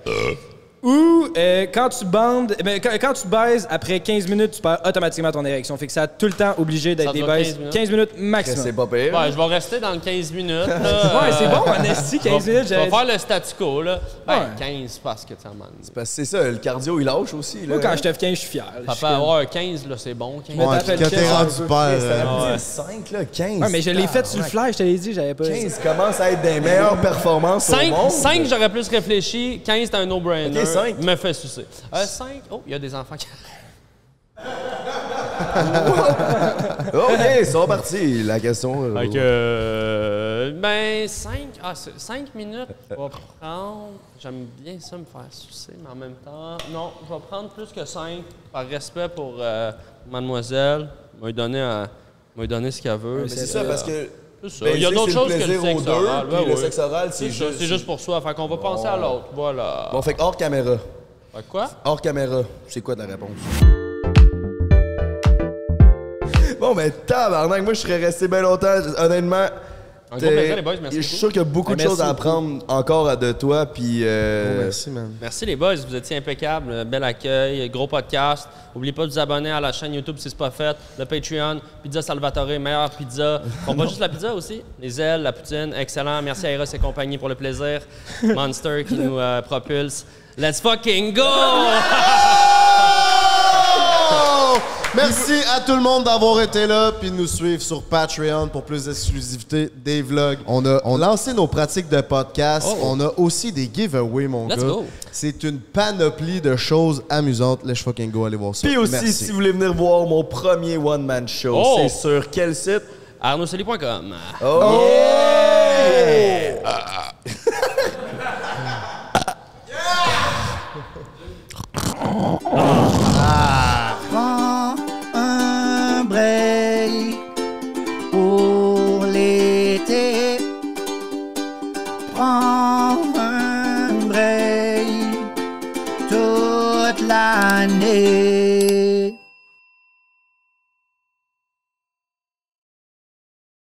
Ou euh, quand tu bandes, ben, quand, quand tu baises, après 15 minutes, tu perds automatiquement ton érection. Fait que ça a tout le temps obligé d'être Ça des dure baises 15 minutes? 15 minutes C'est maximum. pas pire. Ouais, je vais rester dans le 15 minutes. Là, [LAUGHS] Ouais, c'est bon, en esti, 15 minutes. Je vais j'avais- faire le statu quo, là. Ouais. Ben, 15 parce que tu m'en Parce que c'est ça, le cardio, il lâche aussi. Là. Moi, quand je te fais 15, je suis fier. Je suis Papa, comme- ouais, 15, là, c'est bon. 15. Mais Ouais, t'appelles quand t'es rendu père, ça euh, aurait pu ouais. dire 5, là, 15. Ouais, mais je l'ai fait sur le fly, je te l'ai dit, j'avais pas. 15 commence à être des meilleures performances au 5, monde. 5 j'aurais plus réfléchi. 15, c'est un no-brainer. Ok, cinq. Me fait sucer. 5, oh, il y a des enfants qui. [LAUGHS] OK, c'est parti. La question... euh, Fait que, euh, ben, 5, ah, 5 minutes, je vais prendre. J'aime bien ça me faire sucer, mais en même temps, non, je vais prendre plus que 5 par respect pour euh, mademoiselle. Elle m'a lui donné ce qu'elle veut. mais c'est ça, parce que... Ça. ben, il y a d'autres choses que le sexe deux, oral. Ouais, le sexe oral, c'est juste... c'est juste pour soi. Fait qu'on va penser à l'autre. Voilà. Bon, fait que hors caméra. Fait quoi? Hors caméra, c'est quoi ta réponse? Bon, ben, tabarnak, moi, je serais resté bien longtemps. Honnêtement, Un gros plaisir, les boys. Merci Je suis sûr qu'il y a beaucoup de Merci choses à apprendre encore de toi, puis... euh, Merci, man. Merci les boys, vous étiez impeccables. Bel accueil, gros podcast. N'oubliez pas de vous abonner à la chaîne YouTube si ce n'est pas fait. Le Patreon, Pizza Salvatore, meilleure pizza. On pas juste la pizza aussi? Les ailes, la poutine, excellent. Merci à Eros et compagnie pour le plaisir. Monster qui nous euh, propulse. Let's fucking go! [LAUGHS] Oh! Merci à tout le monde d'avoir été là puis de nous suivre sur Patreon pour plus d'exclusivité des vlogs. On a, on lancé nos pratiques de podcast. Oh. On a aussi des giveaways, mon Let's gars. go. C'est une panoplie de choses amusantes. Let's fucking go, allez voir ça. Puis aussi, Merci. si vous voulez venir voir mon premier one-man show, Oh! c'est sur quel site? ArnaudSoli.com. Oh! Prends un break toute l'année.